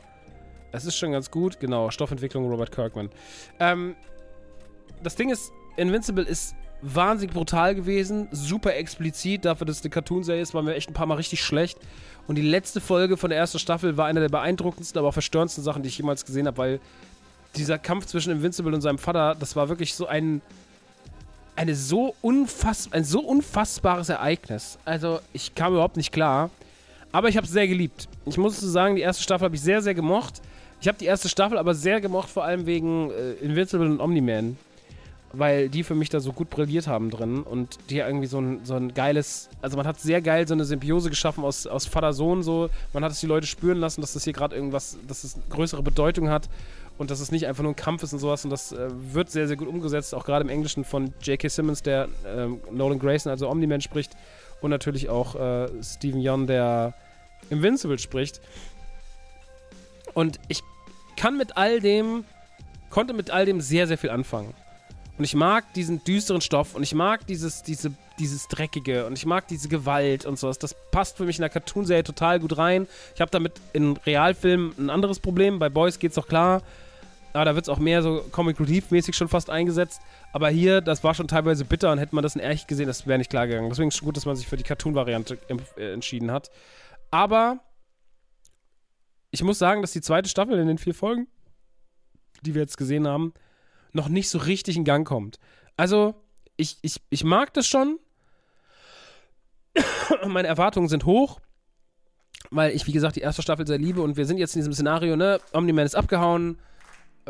es ist schon ganz gut. Genau, Stoffentwicklung Robert Kirkman. Ähm, das Ding ist, Invincible ist wahnsinnig brutal gewesen. Super explizit. Dafür, dass es eine Cartoon-Serie ist, war mir echt ein paar Mal richtig schlecht. Und die letzte Folge von der ersten Staffel war eine der beeindruckendsten, aber auch verstörendsten Sachen, die ich jemals gesehen habe, weil dieser Kampf zwischen Invincible und seinem Vater, das war wirklich so ein eine so unfass, ein so unfassbares Ereignis. Also, ich kam überhaupt nicht klar. Aber ich habe es sehr geliebt. Ich muss sagen, die erste Staffel habe ich sehr, sehr gemocht. Ich habe die erste Staffel aber sehr gemocht, vor allem wegen äh, Invincible und Omni-Man. weil die für mich da so gut brilliert haben drin und die irgendwie so ein, so ein geiles, also man hat sehr geil so eine Symbiose geschaffen aus, aus Vater-Sohn so, man hat es die Leute spüren lassen, dass das hier gerade irgendwas, dass es größere Bedeutung hat und dass es nicht einfach nur ein Kampf ist und sowas und das äh, wird sehr, sehr gut umgesetzt, auch gerade im Englischen von J.K. Simmons, der äh, Nolan Grayson, also Omni-Man spricht und natürlich auch äh, Stephen Yeun, der Invincible spricht und ich kann mit all dem, konnte mit all dem sehr, sehr viel anfangen. Und ich mag diesen düsteren Stoff und ich mag dieses, diese, dieses Dreckige und ich mag diese Gewalt und sowas. Das passt für mich in der Cartoon-Serie total gut rein. Ich habe damit in Realfilmen ein anderes Problem. Bei Boys geht's doch klar. Aber da wird es auch mehr so Comic Relief-mäßig schon fast eingesetzt. Aber hier, das war schon teilweise bitter und hätte man das in Erich gesehen, das wäre nicht klar gegangen. Deswegen ist es gut, dass man sich für die Cartoon-Variante äh, entschieden hat. Aber ich muss sagen, dass die zweite Staffel in den vier Folgen, die wir jetzt gesehen haben, noch nicht so richtig in Gang kommt. Also, ich, ich, ich mag das schon. Meine Erwartungen sind hoch, weil ich, wie gesagt, die erste Staffel sehr liebe und wir sind jetzt in diesem Szenario, ne? Omni-Man ist abgehauen.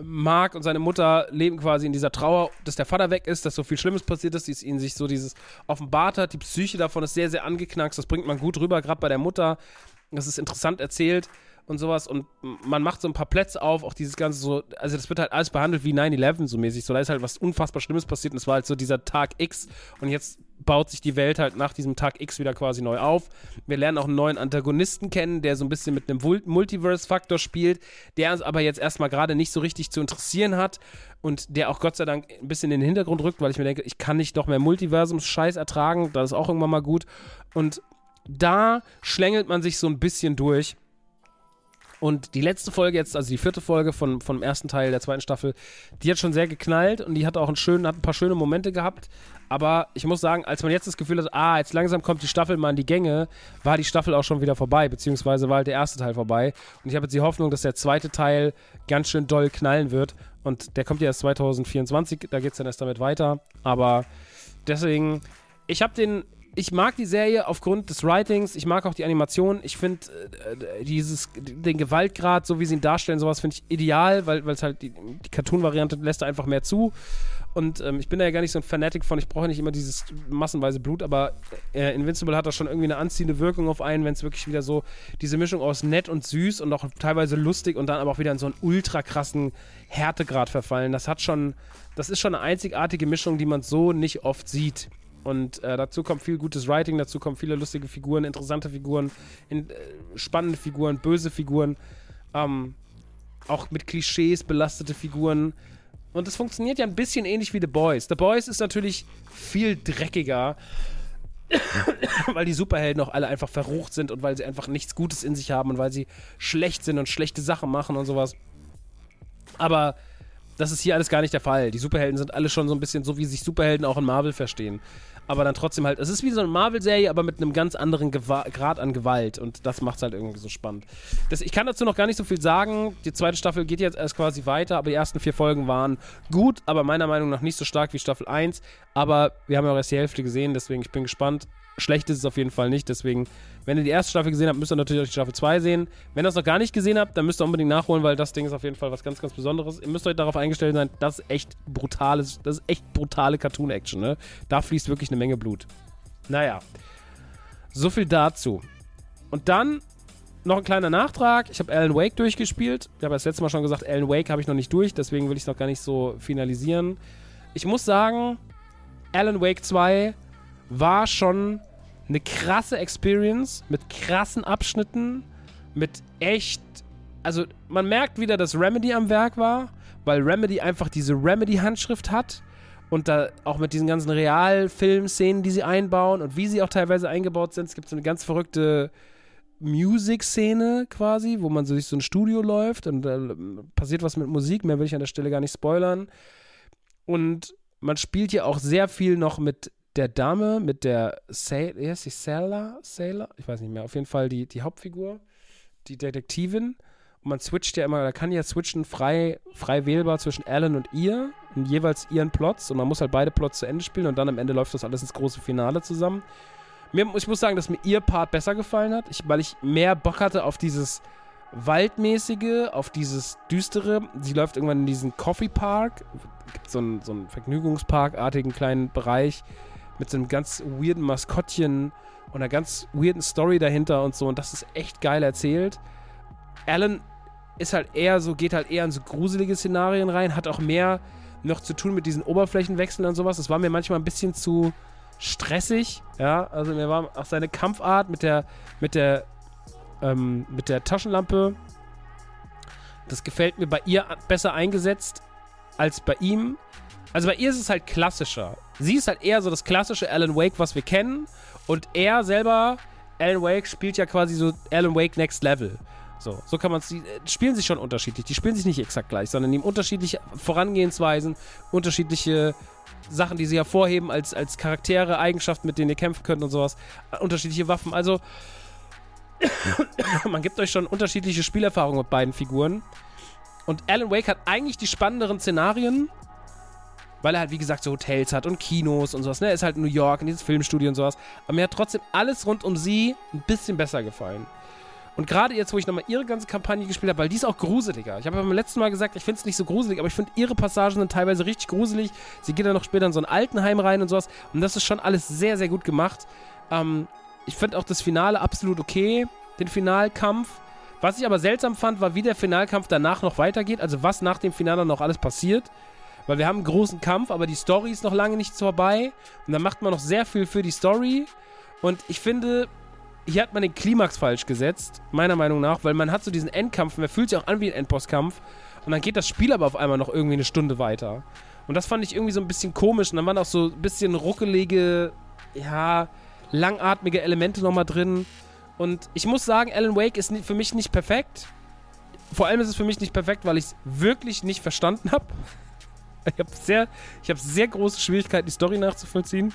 Mark und seine Mutter leben quasi in dieser Trauer, dass der Vater weg ist, dass so viel Schlimmes passiert ist, dass ihnen sich so dieses offenbart hat. Die Psyche davon ist sehr, sehr angeknackst. Das bringt man gut rüber, gerade bei der Mutter. Das ist interessant erzählt und sowas. Und man macht so ein paar Plätze auf, auch dieses ganze so, also das wird halt alles behandelt wie 9-11 so mäßig, so da ist halt was unfassbar Schlimmes passiert und es war halt so dieser Tag X. Und jetzt baut sich die Welt halt nach diesem Tag X wieder quasi neu auf. Wir lernen auch einen neuen Antagonisten kennen, der so ein bisschen mit einem Multiverse-Faktor spielt, der uns aber jetzt erstmal gerade nicht so richtig zu interessieren hat und der auch Gott sei Dank ein bisschen in den Hintergrund rückt, weil ich mir denke, ich kann nicht doch mehr Multiversums-Scheiß ertragen, das ist auch irgendwann mal gut. Und da schlängelt man sich so ein bisschen durch und die letzte Folge jetzt, also die vierte Folge von, vom ersten Teil der zweiten Staffel, die hat schon sehr geknallt und die hat auch einen schönen, hat ein paar schöne Momente gehabt. Aber ich muss sagen, als man jetzt das Gefühl hat, ah, jetzt langsam kommt die Staffel mal in die Gänge, war die Staffel auch schon wieder vorbei, beziehungsweise war halt der erste Teil vorbei. Und ich habe jetzt die Hoffnung, dass der zweite Teil ganz schön doll knallen wird. Und der kommt ja erst 2024, da geht es dann erst damit weiter. Aber deswegen, ich habe den ich mag die Serie aufgrund des Writings, ich mag auch die Animation. Ich finde äh, dieses, den Gewaltgrad, so wie sie ihn darstellen, sowas finde ich ideal, weil es halt die, die Cartoon-Variante lässt da einfach mehr zu. Und ähm, ich bin da ja gar nicht so ein Fanatic von, ich brauche nicht immer dieses massenweise Blut, aber äh, Invincible hat da schon irgendwie eine anziehende Wirkung auf einen, wenn es wirklich wieder so diese Mischung aus nett und süß und auch teilweise lustig und dann aber auch wieder in so einen ultra krassen Härtegrad verfallen. Das hat schon, das ist schon eine einzigartige Mischung, die man so nicht oft sieht. Und äh, dazu kommt viel gutes Writing, dazu kommen viele lustige Figuren, interessante Figuren, in, äh, spannende Figuren, böse Figuren, ähm, auch mit Klischees belastete Figuren. Und es funktioniert ja ein bisschen ähnlich wie The Boys. The Boys ist natürlich viel dreckiger, weil die Superhelden auch alle einfach verrucht sind und weil sie einfach nichts Gutes in sich haben und weil sie schlecht sind und schlechte Sachen machen und sowas. Aber das ist hier alles gar nicht der Fall. Die Superhelden sind alle schon so ein bisschen so, wie sich Superhelden auch in Marvel verstehen. Aber dann trotzdem halt, es ist wie so eine Marvel-Serie, aber mit einem ganz anderen Gewa Grad an Gewalt. Und das macht es halt irgendwie so spannend. Das, ich kann dazu noch gar nicht so viel sagen. Die zweite Staffel geht jetzt erst quasi weiter, aber die ersten vier Folgen waren gut, aber meiner Meinung nach nicht so stark wie Staffel 1. Aber wir haben ja auch erst die Hälfte gesehen, deswegen ich bin gespannt. Schlecht ist es auf jeden Fall nicht, deswegen wenn ihr die erste Staffel gesehen habt, müsst ihr natürlich auch die Staffel 2 sehen. Wenn ihr das noch gar nicht gesehen habt, dann müsst ihr unbedingt nachholen, weil das Ding ist auf jeden Fall was ganz, ganz Besonderes. Ihr müsst euch darauf eingestellt sein, das ist echt brutales, das ist echt brutale Cartoon-Action, ne? Da fließt wirklich eine Menge Blut. Naja. So viel dazu. Und dann noch ein kleiner Nachtrag. Ich habe Alan Wake durchgespielt. Ich habe das letzte Mal schon gesagt, Alan Wake habe ich noch nicht durch, deswegen will ich es noch gar nicht so finalisieren. Ich muss sagen, Alan Wake 2 war schon eine krasse Experience mit krassen Abschnitten, mit echt. Also, man merkt wieder, dass Remedy am Werk war, weil Remedy einfach diese Remedy-Handschrift hat und da auch mit diesen ganzen Realfilm-Szenen, die sie einbauen und wie sie auch teilweise eingebaut sind. Es gibt so eine ganz verrückte Music-Szene quasi, wo man so durch so ein Studio läuft und da passiert was mit Musik. Mehr will ich an der Stelle gar nicht spoilern. Und man spielt ja auch sehr viel noch mit der Dame mit der Sailor, Sailor, Sailor, ich weiß nicht mehr, auf jeden Fall die, die Hauptfigur, die Detektivin. Und man switcht ja immer, da kann ja switchen frei, frei wählbar zwischen Alan und ihr und jeweils ihren Plots und man muss halt beide Plots zu Ende spielen und dann am Ende läuft das alles ins große Finale zusammen. Mir, ich muss sagen, dass mir ihr Part besser gefallen hat, ich, weil ich mehr Bock hatte auf dieses Waldmäßige auf dieses Düstere. Sie läuft irgendwann in diesen Coffee Park. Gibt so einen, so einen Vergnügungsparkartigen kleinen Bereich mit so einem ganz weirden Maskottchen und einer ganz weirden Story dahinter und so. Und das ist echt geil erzählt. Alan ist halt eher so, geht halt eher in so gruselige Szenarien rein, hat auch mehr noch zu tun mit diesen Oberflächenwechseln und sowas. Das war mir manchmal ein bisschen zu stressig, ja. Also mir war auch seine Kampfart mit der, mit der, ähm, mit der Taschenlampe. Das gefällt mir bei ihr besser eingesetzt als bei ihm. Also bei ihr ist es halt klassischer. Sie ist halt eher so das klassische Alan Wake, was wir kennen. Und er selber, Alan Wake, spielt ja quasi so Alan Wake Next Level. So, so kann man es. Die äh, spielen sich schon unterschiedlich. Die spielen sich nicht exakt gleich, sondern nehmen unterschiedliche Vorangehensweisen, unterschiedliche Sachen, die sie hervorheben als, als Charaktere, Eigenschaften, mit denen ihr kämpfen könnt und sowas. Äh, unterschiedliche Waffen. Also, man gibt euch schon unterschiedliche Spielerfahrungen mit beiden Figuren. Und Alan Wake hat eigentlich die spannenderen Szenarien, weil er halt, wie gesagt, so Hotels hat und Kinos und sowas. Ne? Er ist halt in New York, in dieses Filmstudio und sowas. Aber mir hat trotzdem alles rund um sie ein bisschen besser gefallen. Und gerade jetzt, wo ich nochmal ihre ganze Kampagne gespielt habe, weil die ist auch gruseliger. Ich habe ja beim letzten Mal gesagt, ich finde es nicht so gruselig, aber ich finde ihre Passagen sind teilweise richtig gruselig. Sie geht dann noch später in so ein Altenheim rein und sowas. Und das ist schon alles sehr, sehr gut gemacht. Ähm, ich finde auch das Finale absolut okay, den Finalkampf. Was ich aber seltsam fand, war, wie der Finalkampf danach noch weitergeht. Also was nach dem Finale noch alles passiert. Weil wir haben einen großen Kampf, aber die Story ist noch lange nicht vorbei. Und dann macht man noch sehr viel für die Story. Und ich finde, hier hat man den Klimax falsch gesetzt, meiner Meinung nach, weil man hat so diesen Endkampf, der fühlt sich auch an wie ein Endbosskampf. Und dann geht das Spiel aber auf einmal noch irgendwie eine Stunde weiter. Und das fand ich irgendwie so ein bisschen komisch. Und dann waren auch so ein bisschen ruckelige, ja, langatmige Elemente nochmal drin. Und ich muss sagen, Alan Wake ist für mich nicht perfekt. Vor allem ist es für mich nicht perfekt, weil ich es wirklich nicht verstanden habe. Ich habe sehr, hab sehr große Schwierigkeiten, die Story nachzuvollziehen.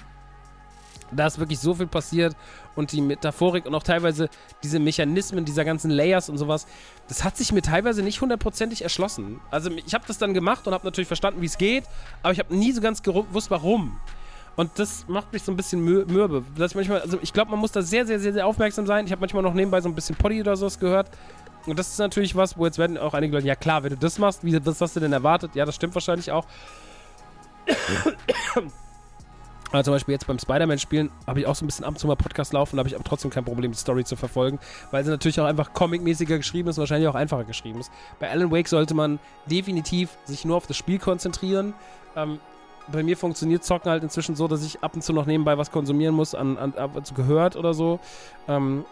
Da ist wirklich so viel passiert und die Metaphorik und auch teilweise diese Mechanismen dieser ganzen Layers und sowas, das hat sich mir teilweise nicht hundertprozentig erschlossen. Also ich habe das dann gemacht und habe natürlich verstanden, wie es geht, aber ich habe nie so ganz gewusst, warum. Und das macht mich so ein bisschen mürbe. Dass manchmal, also ich glaube, man muss da sehr, sehr, sehr, sehr aufmerksam sein. Ich habe manchmal noch nebenbei so ein bisschen Poddy oder sowas gehört. Und das ist natürlich was, wo jetzt werden auch einige Leute, ja klar, wenn du das machst, wie, was hast du denn erwartet? Ja, das stimmt wahrscheinlich auch. Aber zum Beispiel jetzt beim Spider-Man-Spielen habe ich auch so ein bisschen ab und zu mal Podcast laufen, da habe ich aber trotzdem kein Problem, die Story zu verfolgen, weil sie natürlich auch einfach comic-mäßiger geschrieben ist und wahrscheinlich auch einfacher geschrieben ist. Bei Alan Wake sollte man definitiv sich nur auf das Spiel konzentrieren. Ähm, bei mir funktioniert Zocken halt inzwischen so, dass ich ab und zu noch nebenbei was konsumieren muss, an, an ab und zu gehört oder so. Ähm,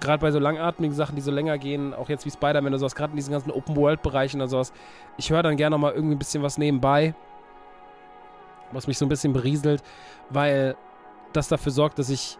gerade bei so langatmigen Sachen, die so länger gehen, auch jetzt wie Spider-Man oder sowas, gerade in diesen ganzen Open-World-Bereichen oder sowas, ich höre dann gerne mal irgendwie ein bisschen was nebenbei was mich so ein bisschen berieselt, weil das dafür sorgt, dass ich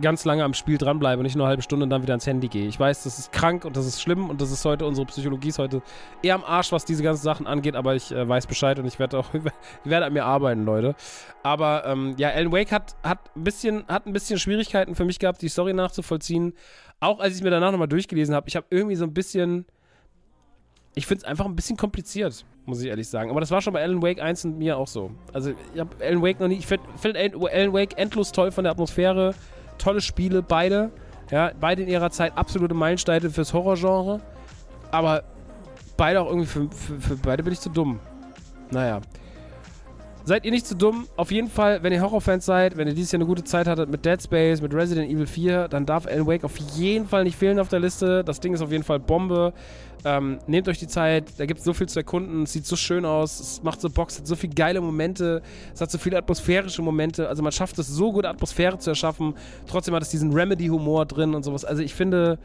ganz lange am Spiel dranbleibe und nicht nur eine halbe Stunde und dann wieder ans Handy gehe. Ich weiß, das ist krank und das ist schlimm und das ist heute, unsere Psychologie ist heute eher am Arsch, was diese ganzen Sachen angeht, aber ich äh, weiß Bescheid und ich werde auch, ich werde an mir arbeiten, Leute. Aber ähm, ja, Alan Wake hat, hat, ein bisschen, hat ein bisschen Schwierigkeiten für mich gehabt, die Story nachzuvollziehen. Auch als ich mir danach nochmal durchgelesen habe, ich habe irgendwie so ein bisschen, ich finde es einfach ein bisschen kompliziert muss ich ehrlich sagen. Aber das war schon bei Alan Wake 1 und mir auch so. Also, ich habe Alan Wake noch nie. Ich finde find Alan Wake endlos toll von der Atmosphäre. Tolle Spiele, beide. Ja, beide in ihrer Zeit absolute Meilensteine fürs Horrorgenre. Aber beide auch irgendwie für, für, für beide bin ich zu dumm. Naja. Seid ihr nicht zu dumm? Auf jeden Fall, wenn ihr Horrorfans seid, wenn ihr dieses Jahr eine gute Zeit hattet mit Dead Space, mit Resident Evil 4, dann darf Alan Wake auf jeden Fall nicht fehlen auf der Liste. Das Ding ist auf jeden Fall Bombe. Ähm, nehmt euch die Zeit, da gibt es so viel zu erkunden, es sieht so schön aus, es macht so Box, hat so viele geile Momente, es hat so viele atmosphärische Momente. Also man schafft es so gut, Atmosphäre zu erschaffen. Trotzdem hat es diesen Remedy-Humor drin und sowas. Also ich finde,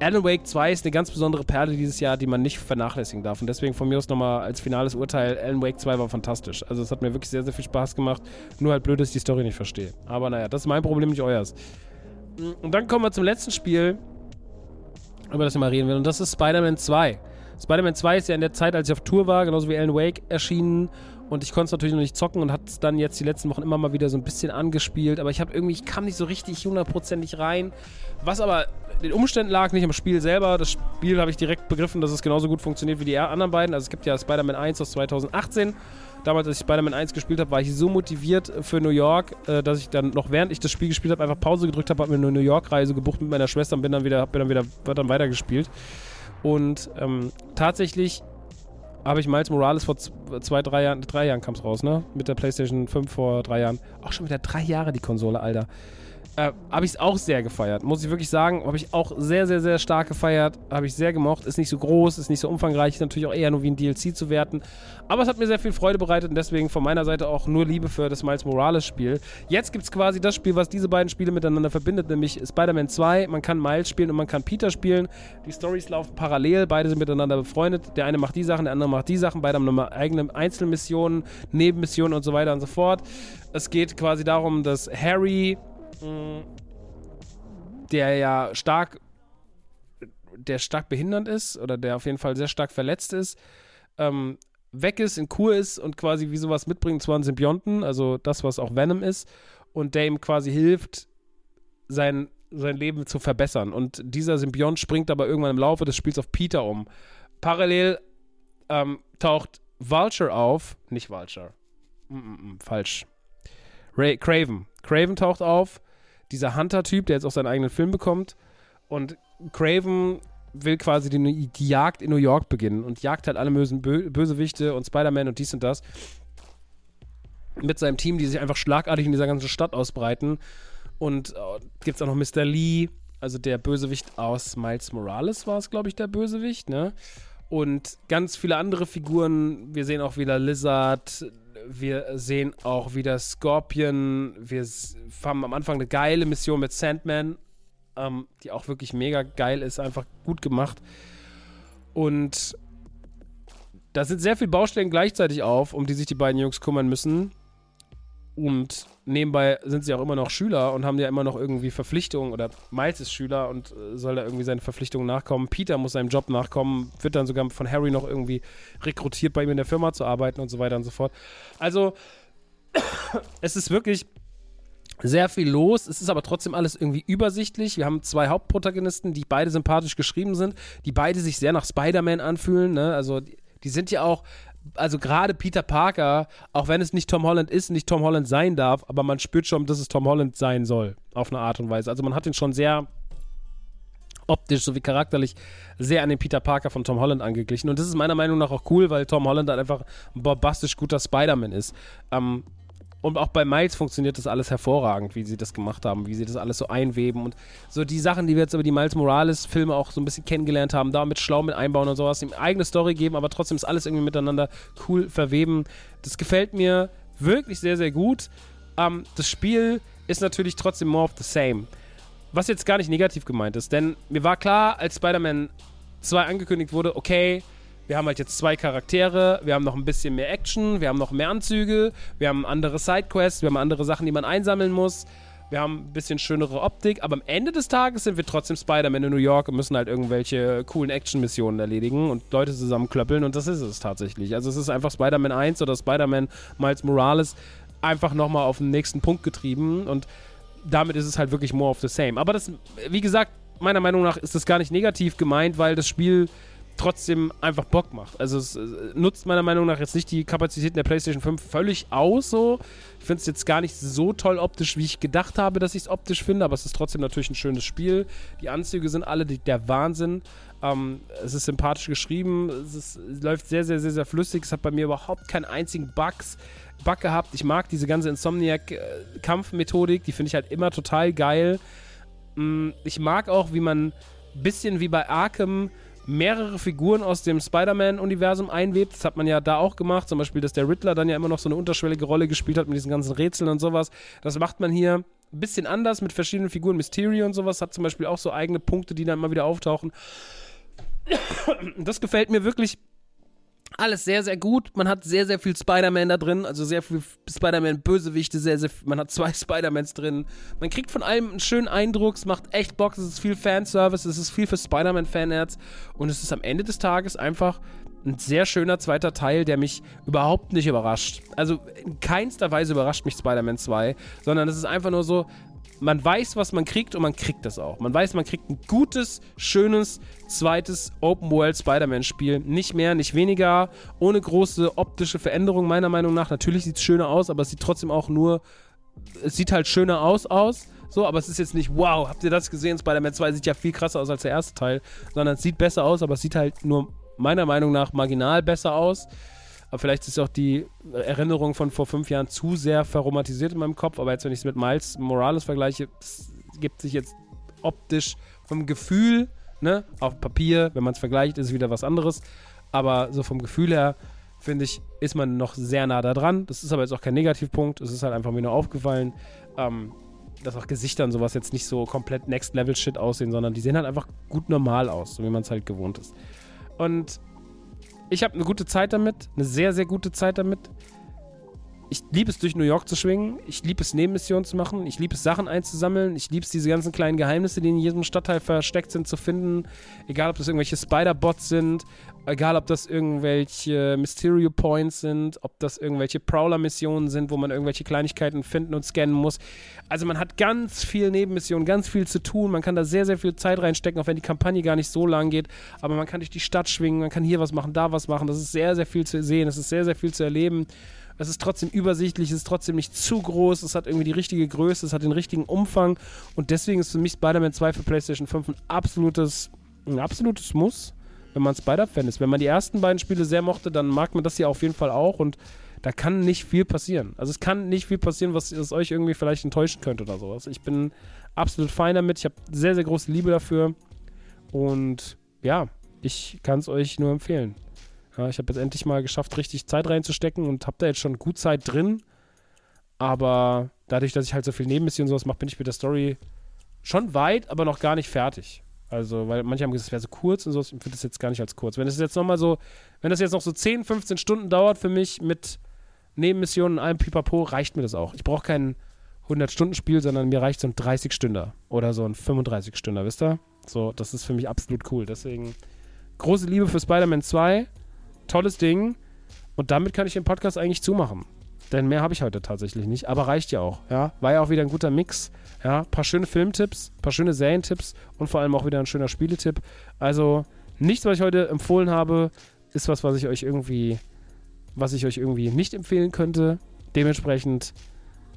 Alan Wake 2 ist eine ganz besondere Perle dieses Jahr, die man nicht vernachlässigen darf. Und deswegen von mir aus nochmal als finales Urteil, Alan Wake 2 war fantastisch. Also es hat mir wirklich sehr, sehr viel Spaß gemacht. Nur halt blöd, dass ich die Story nicht verstehe. Aber naja, das ist mein Problem, nicht euers. Und dann kommen wir zum letzten Spiel, über das ich mal reden will. Und das ist Spider-Man 2. Spider-Man 2 ist ja in der Zeit, als ich auf Tour war, genauso wie Alan Wake erschienen. Und ich konnte es natürlich noch nicht zocken und hat es dann jetzt die letzten Wochen immer mal wieder so ein bisschen angespielt. Aber ich habe irgendwie, ich kam nicht so richtig hundertprozentig rein. Was aber den Umständen lag, nicht am Spiel selber. Das Spiel habe ich direkt begriffen, dass es genauso gut funktioniert wie die anderen beiden. Also es gibt ja Spider-Man 1 aus 2018. Damals, als ich Spider-Man 1 gespielt habe, war ich so motiviert für New York, äh, dass ich dann noch während ich das Spiel gespielt habe, einfach Pause gedrückt habe, habe mir eine New York-Reise gebucht mit meiner Schwester und bin dann wieder, bin dann wieder dann weitergespielt. Und ähm, tatsächlich habe ich Miles Morales vor zwei, drei Jahren, drei Jahren kam es raus, ne? Mit der PlayStation 5 vor drei Jahren. Auch schon wieder drei Jahre die Konsole, Alter äh, habe ich es auch sehr gefeiert. Muss ich wirklich sagen, habe ich auch sehr, sehr, sehr stark gefeiert. Habe ich sehr gemocht. Ist nicht so groß, ist nicht so umfangreich, ist natürlich auch eher nur wie ein DLC zu werten. Aber es hat mir sehr viel Freude bereitet und deswegen von meiner Seite auch nur Liebe für das Miles Morales Spiel. Jetzt gibt es quasi das Spiel, was diese beiden Spiele miteinander verbindet, nämlich Spider-Man 2. Man kann Miles spielen und man kann Peter spielen. Die Stories laufen parallel, beide sind miteinander befreundet. Der eine macht die Sachen, der andere macht die Sachen. Beide haben nochmal eigene Einzelmissionen, Nebenmissionen und so weiter und so fort. Es geht quasi darum, dass Harry der ja stark, der stark behindert ist oder der auf jeden Fall sehr stark verletzt ist, ähm, weg ist, in Kur ist und quasi wie sowas mitbringt, zwar einen Symbionten, also das, was auch Venom ist, und der ihm quasi hilft, sein, sein Leben zu verbessern. Und dieser Symbiont springt aber irgendwann im Laufe des Spiels auf Peter um. Parallel ähm, taucht Vulture auf, nicht Vulture, mm -mm, mm falsch. Ray, Craven. Craven taucht auf dieser Hunter-Typ, der jetzt auch seinen eigenen Film bekommt. Und Craven will quasi die, die, Jagd in New York beginnen und jagt halt alle bösen Bö Bösewichte und Spider-Man und dies und das. Mit seinem Team, die sich einfach schlagartig in dieser ganzen Stadt ausbreiten. Und äh, gibt es auch noch Mr. Lee, also der Bösewicht aus Miles Morales war es, glaube ich, der Bösewicht, ne? Und ganz viele andere Figuren. Wir sehen auch wieder Lizard, wir sehen auch wieder Scorpion. Wir haben am Anfang eine geile Mission mit Sandman, ähm, die auch wirklich mega geil ist, einfach gut gemacht. Und da sind sehr viele Baustellen gleichzeitig auf, um die sich die beiden Jungs kümmern müssen. Und nebenbei sind sie auch immer noch Schüler und haben ja immer noch irgendwie Verpflichtungen. Oder Miles ist Schüler und äh, soll da irgendwie seinen Verpflichtungen nachkommen. Peter muss seinem Job nachkommen, wird dann sogar von Harry noch irgendwie rekrutiert, bei ihm in der Firma zu arbeiten und so weiter und so fort. Also, es ist wirklich sehr viel los. Es ist aber trotzdem alles irgendwie übersichtlich. Wir haben zwei Hauptprotagonisten, die beide sympathisch geschrieben sind, die beide sich sehr nach Spider-Man anfühlen. Ne? Also, die, die sind ja auch also gerade Peter Parker, auch wenn es nicht Tom Holland ist, nicht Tom Holland sein darf, aber man spürt schon, dass es Tom Holland sein soll, auf eine Art und Weise. Also man hat ihn schon sehr optisch sowie charakterlich sehr an den Peter Parker von Tom Holland angeglichen. Und das ist meiner Meinung nach auch cool, weil Tom Holland halt einfach ein bombastisch guter Spider-Man ist. Ähm, und auch bei Miles funktioniert das alles hervorragend, wie sie das gemacht haben, wie sie das alles so einweben und so die Sachen, die wir jetzt über die Miles Morales-Filme auch so ein bisschen kennengelernt haben, damit schlau mit einbauen und sowas, ihm eigene Story geben, aber trotzdem ist alles irgendwie miteinander cool verweben. Das gefällt mir wirklich sehr, sehr gut. Ähm, das Spiel ist natürlich trotzdem more of the same. Was jetzt gar nicht negativ gemeint ist, denn mir war klar, als Spider-Man 2 angekündigt wurde, okay, wir haben halt jetzt zwei Charaktere, wir haben noch ein bisschen mehr Action, wir haben noch mehr Anzüge, wir haben andere Sidequests, wir haben andere Sachen, die man einsammeln muss. Wir haben ein bisschen schönere Optik, aber am Ende des Tages sind wir trotzdem Spider-Man in New York und müssen halt irgendwelche coolen Action-Missionen erledigen und Leute zusammenklöppeln und das ist es tatsächlich. Also es ist einfach Spider-Man 1 oder Spider-Man Miles Morales einfach nochmal auf den nächsten Punkt getrieben und damit ist es halt wirklich more of the same. Aber das, wie gesagt, meiner Meinung nach ist das gar nicht negativ gemeint, weil das Spiel trotzdem einfach Bock macht. Also es nutzt meiner Meinung nach jetzt nicht die Kapazitäten der PlayStation 5 völlig aus so. Ich finde es jetzt gar nicht so toll optisch, wie ich gedacht habe, dass ich es optisch finde, aber es ist trotzdem natürlich ein schönes Spiel. Die Anzüge sind alle die, der Wahnsinn. Ähm, es ist sympathisch geschrieben, es, ist, es, läuft sehr, sehr, sehr, sehr flüssig. Es hat bei mir überhaupt keinen einzigen Bugs, Bug gehabt. Ich mag diese ganze Insomniac-Kampfmethodik, die finde ich halt immer total geil. Mm, ich mag auch, wie man ein bisschen wie bei Arkham mehrere Figuren aus dem Spider-Man-Universum einwebt. Das hat man ja da auch gemacht. Zum Beispiel, dass der Riddler dann ja immer noch so eine unterschwellige Rolle gespielt hat mit diesen ganzen Rätseln und sowas. Das macht man hier ein bisschen anders mit verschiedenen Figuren. Mysterio und sowas hat zum Beispiel auch so eigene Punkte, die dann immer wieder auftauchen. Das gefällt mir wirklich alles sehr, sehr gut. Man hat sehr, sehr viel Spider-Man da drin, also sehr viel Spider-Man-Bösewichte, sehr, sehr, man hat zwei Spider-Mans drin. Man kriegt von allem einen schönen Eindruck, es macht echt Bock, es ist viel Fanservice, es ist viel für Spider-Man-Fanherz und es ist am Ende des Tages einfach ein sehr schöner zweiter Teil, der mich überhaupt nicht überrascht. Also in keinster Weise überrascht mich Spider-Man 2, sondern es ist einfach nur so, man weiß, was man kriegt und man kriegt das auch. Man weiß, man kriegt ein gutes, schönes, zweites Open-World Spider-Man-Spiel. Nicht mehr, nicht weniger, ohne große optische Veränderungen, meiner Meinung nach. Natürlich sieht es schöner aus, aber es sieht trotzdem auch nur, es sieht halt schöner aus aus. So, aber es ist jetzt nicht, wow, habt ihr das gesehen? Spider-Man 2 sieht ja viel krasser aus als der erste Teil, sondern es sieht besser aus, aber es sieht halt nur meiner Meinung nach marginal besser aus. Aber vielleicht ist auch die Erinnerung von vor fünf Jahren zu sehr verromantisiert in meinem Kopf. Aber jetzt, wenn ich es mit Miles Morales vergleiche, gibt sich jetzt optisch vom Gefühl, ne, auf Papier, wenn man es vergleicht, ist es wieder was anderes. Aber so vom Gefühl her, finde ich, ist man noch sehr nah da dran. Das ist aber jetzt auch kein Negativpunkt. Es ist halt einfach mir nur aufgefallen, ähm, dass auch Gesichter und sowas jetzt nicht so komplett Next-Level-Shit aussehen, sondern die sehen halt einfach gut normal aus, so wie man es halt gewohnt ist. Und ich habe eine gute Zeit damit, eine sehr, sehr gute Zeit damit. Ich liebe es, durch New York zu schwingen. Ich liebe es, Nebenmissionen zu machen. Ich liebe es, Sachen einzusammeln. Ich liebe es, diese ganzen kleinen Geheimnisse, die in jedem Stadtteil versteckt sind, zu finden. Egal, ob das irgendwelche Spider-Bots sind, egal, ob das irgendwelche Mysterio Points sind, ob das irgendwelche Prowler-Missionen sind, wo man irgendwelche Kleinigkeiten finden und scannen muss. Also man hat ganz viel Nebenmissionen, ganz viel zu tun. Man kann da sehr, sehr viel Zeit reinstecken, auch wenn die Kampagne gar nicht so lang geht. Aber man kann durch die Stadt schwingen, man kann hier was machen, da was machen. Das ist sehr, sehr viel zu sehen, es ist sehr, sehr viel zu erleben. Es ist trotzdem übersichtlich, es ist trotzdem nicht zu groß, es hat irgendwie die richtige Größe, es hat den richtigen Umfang und deswegen ist für mich Spider-Man 2 für PlayStation 5 ein absolutes, ein absolutes Muss, wenn man Spider-Fan ist. Wenn man die ersten beiden Spiele sehr mochte, dann mag man das hier auf jeden Fall auch und da kann nicht viel passieren. Also es kann nicht viel passieren, was, was euch irgendwie vielleicht enttäuschen könnte oder sowas. Ich bin absolut fein damit, ich habe sehr, sehr große Liebe dafür und ja, ich kann es euch nur empfehlen. Ja, ich habe jetzt endlich mal geschafft, richtig Zeit reinzustecken und habe da jetzt schon gut Zeit drin. Aber dadurch, dass ich halt so viel Nebenmissionen und sowas mache, bin ich mit der Story schon weit, aber noch gar nicht fertig. Also, weil manche haben gesagt, es wäre so kurz und so, ich finde das jetzt gar nicht als kurz. Wenn es jetzt nochmal so, wenn das jetzt noch so 10, 15 Stunden dauert für mich mit Nebenmissionen und allem Pipapo, reicht mir das auch. Ich brauche kein 100-Stunden-Spiel, sondern mir reicht so ein 30-Stünder oder so ein 35-Stünder, wisst ihr? So, das ist für mich absolut cool. Deswegen große Liebe für Spider-Man 2 tolles Ding. Und damit kann ich den Podcast eigentlich zumachen. Denn mehr habe ich heute tatsächlich nicht, aber reicht ja auch. Ja? War ja auch wieder ein guter Mix. Ja? Paar schöne Filmtipps, paar schöne Serientipps und vor allem auch wieder ein schöner Spieletipp. Also nichts, was ich heute empfohlen habe, ist was, was ich euch irgendwie, was ich euch irgendwie nicht empfehlen könnte. Dementsprechend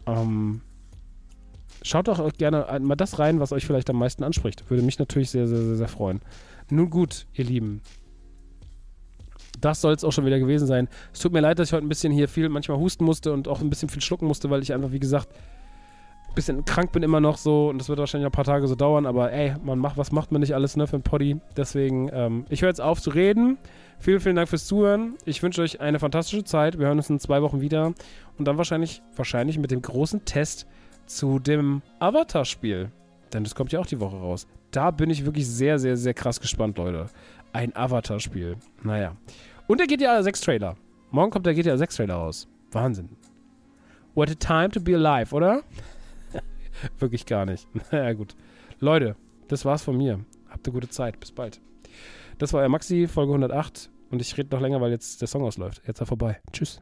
ähm, schaut doch gerne mal das rein, was euch vielleicht am meisten anspricht. Würde mich natürlich sehr, sehr, sehr, sehr freuen. Nun gut, ihr Lieben das soll es auch schon wieder gewesen sein. Es tut mir leid, dass ich heute ein bisschen hier viel manchmal husten musste und auch ein bisschen viel schlucken musste, weil ich einfach, wie gesagt, bisschen krank bin immer noch so und das wird wahrscheinlich ein paar Tage so dauern, aber ey, man macht, was macht man nicht alles, ne, für ein Poddy. Deswegen, ähm, ich höre jetzt auf zu reden. Vielen, vielen Dank fürs Zuhören. Ich wünsche euch eine fantastische Zeit. Wir hören uns in zwei Wochen wieder und dann wahrscheinlich, wahrscheinlich mit dem großen Test zu dem Avatar-Spiel. Denn das kommt ja auch die Woche raus. Da bin ich wirklich sehr, sehr, sehr krass gespannt, Leute. Ein Avatar-Spiel. Naja. Und der GTA 6 Trailer. Morgen kommt der GTA 6 Trailer raus. Wahnsinn. What a time to be alive, oder? Wirklich gar nicht. Naja, gut. Leute, das war's von mir. Habt eine gute Zeit. Bis bald. Das war euer Maxi, Folge 108. Und ich rede noch länger, weil jetzt der Song ausläuft. Jetzt ist vorbei. Tschüss.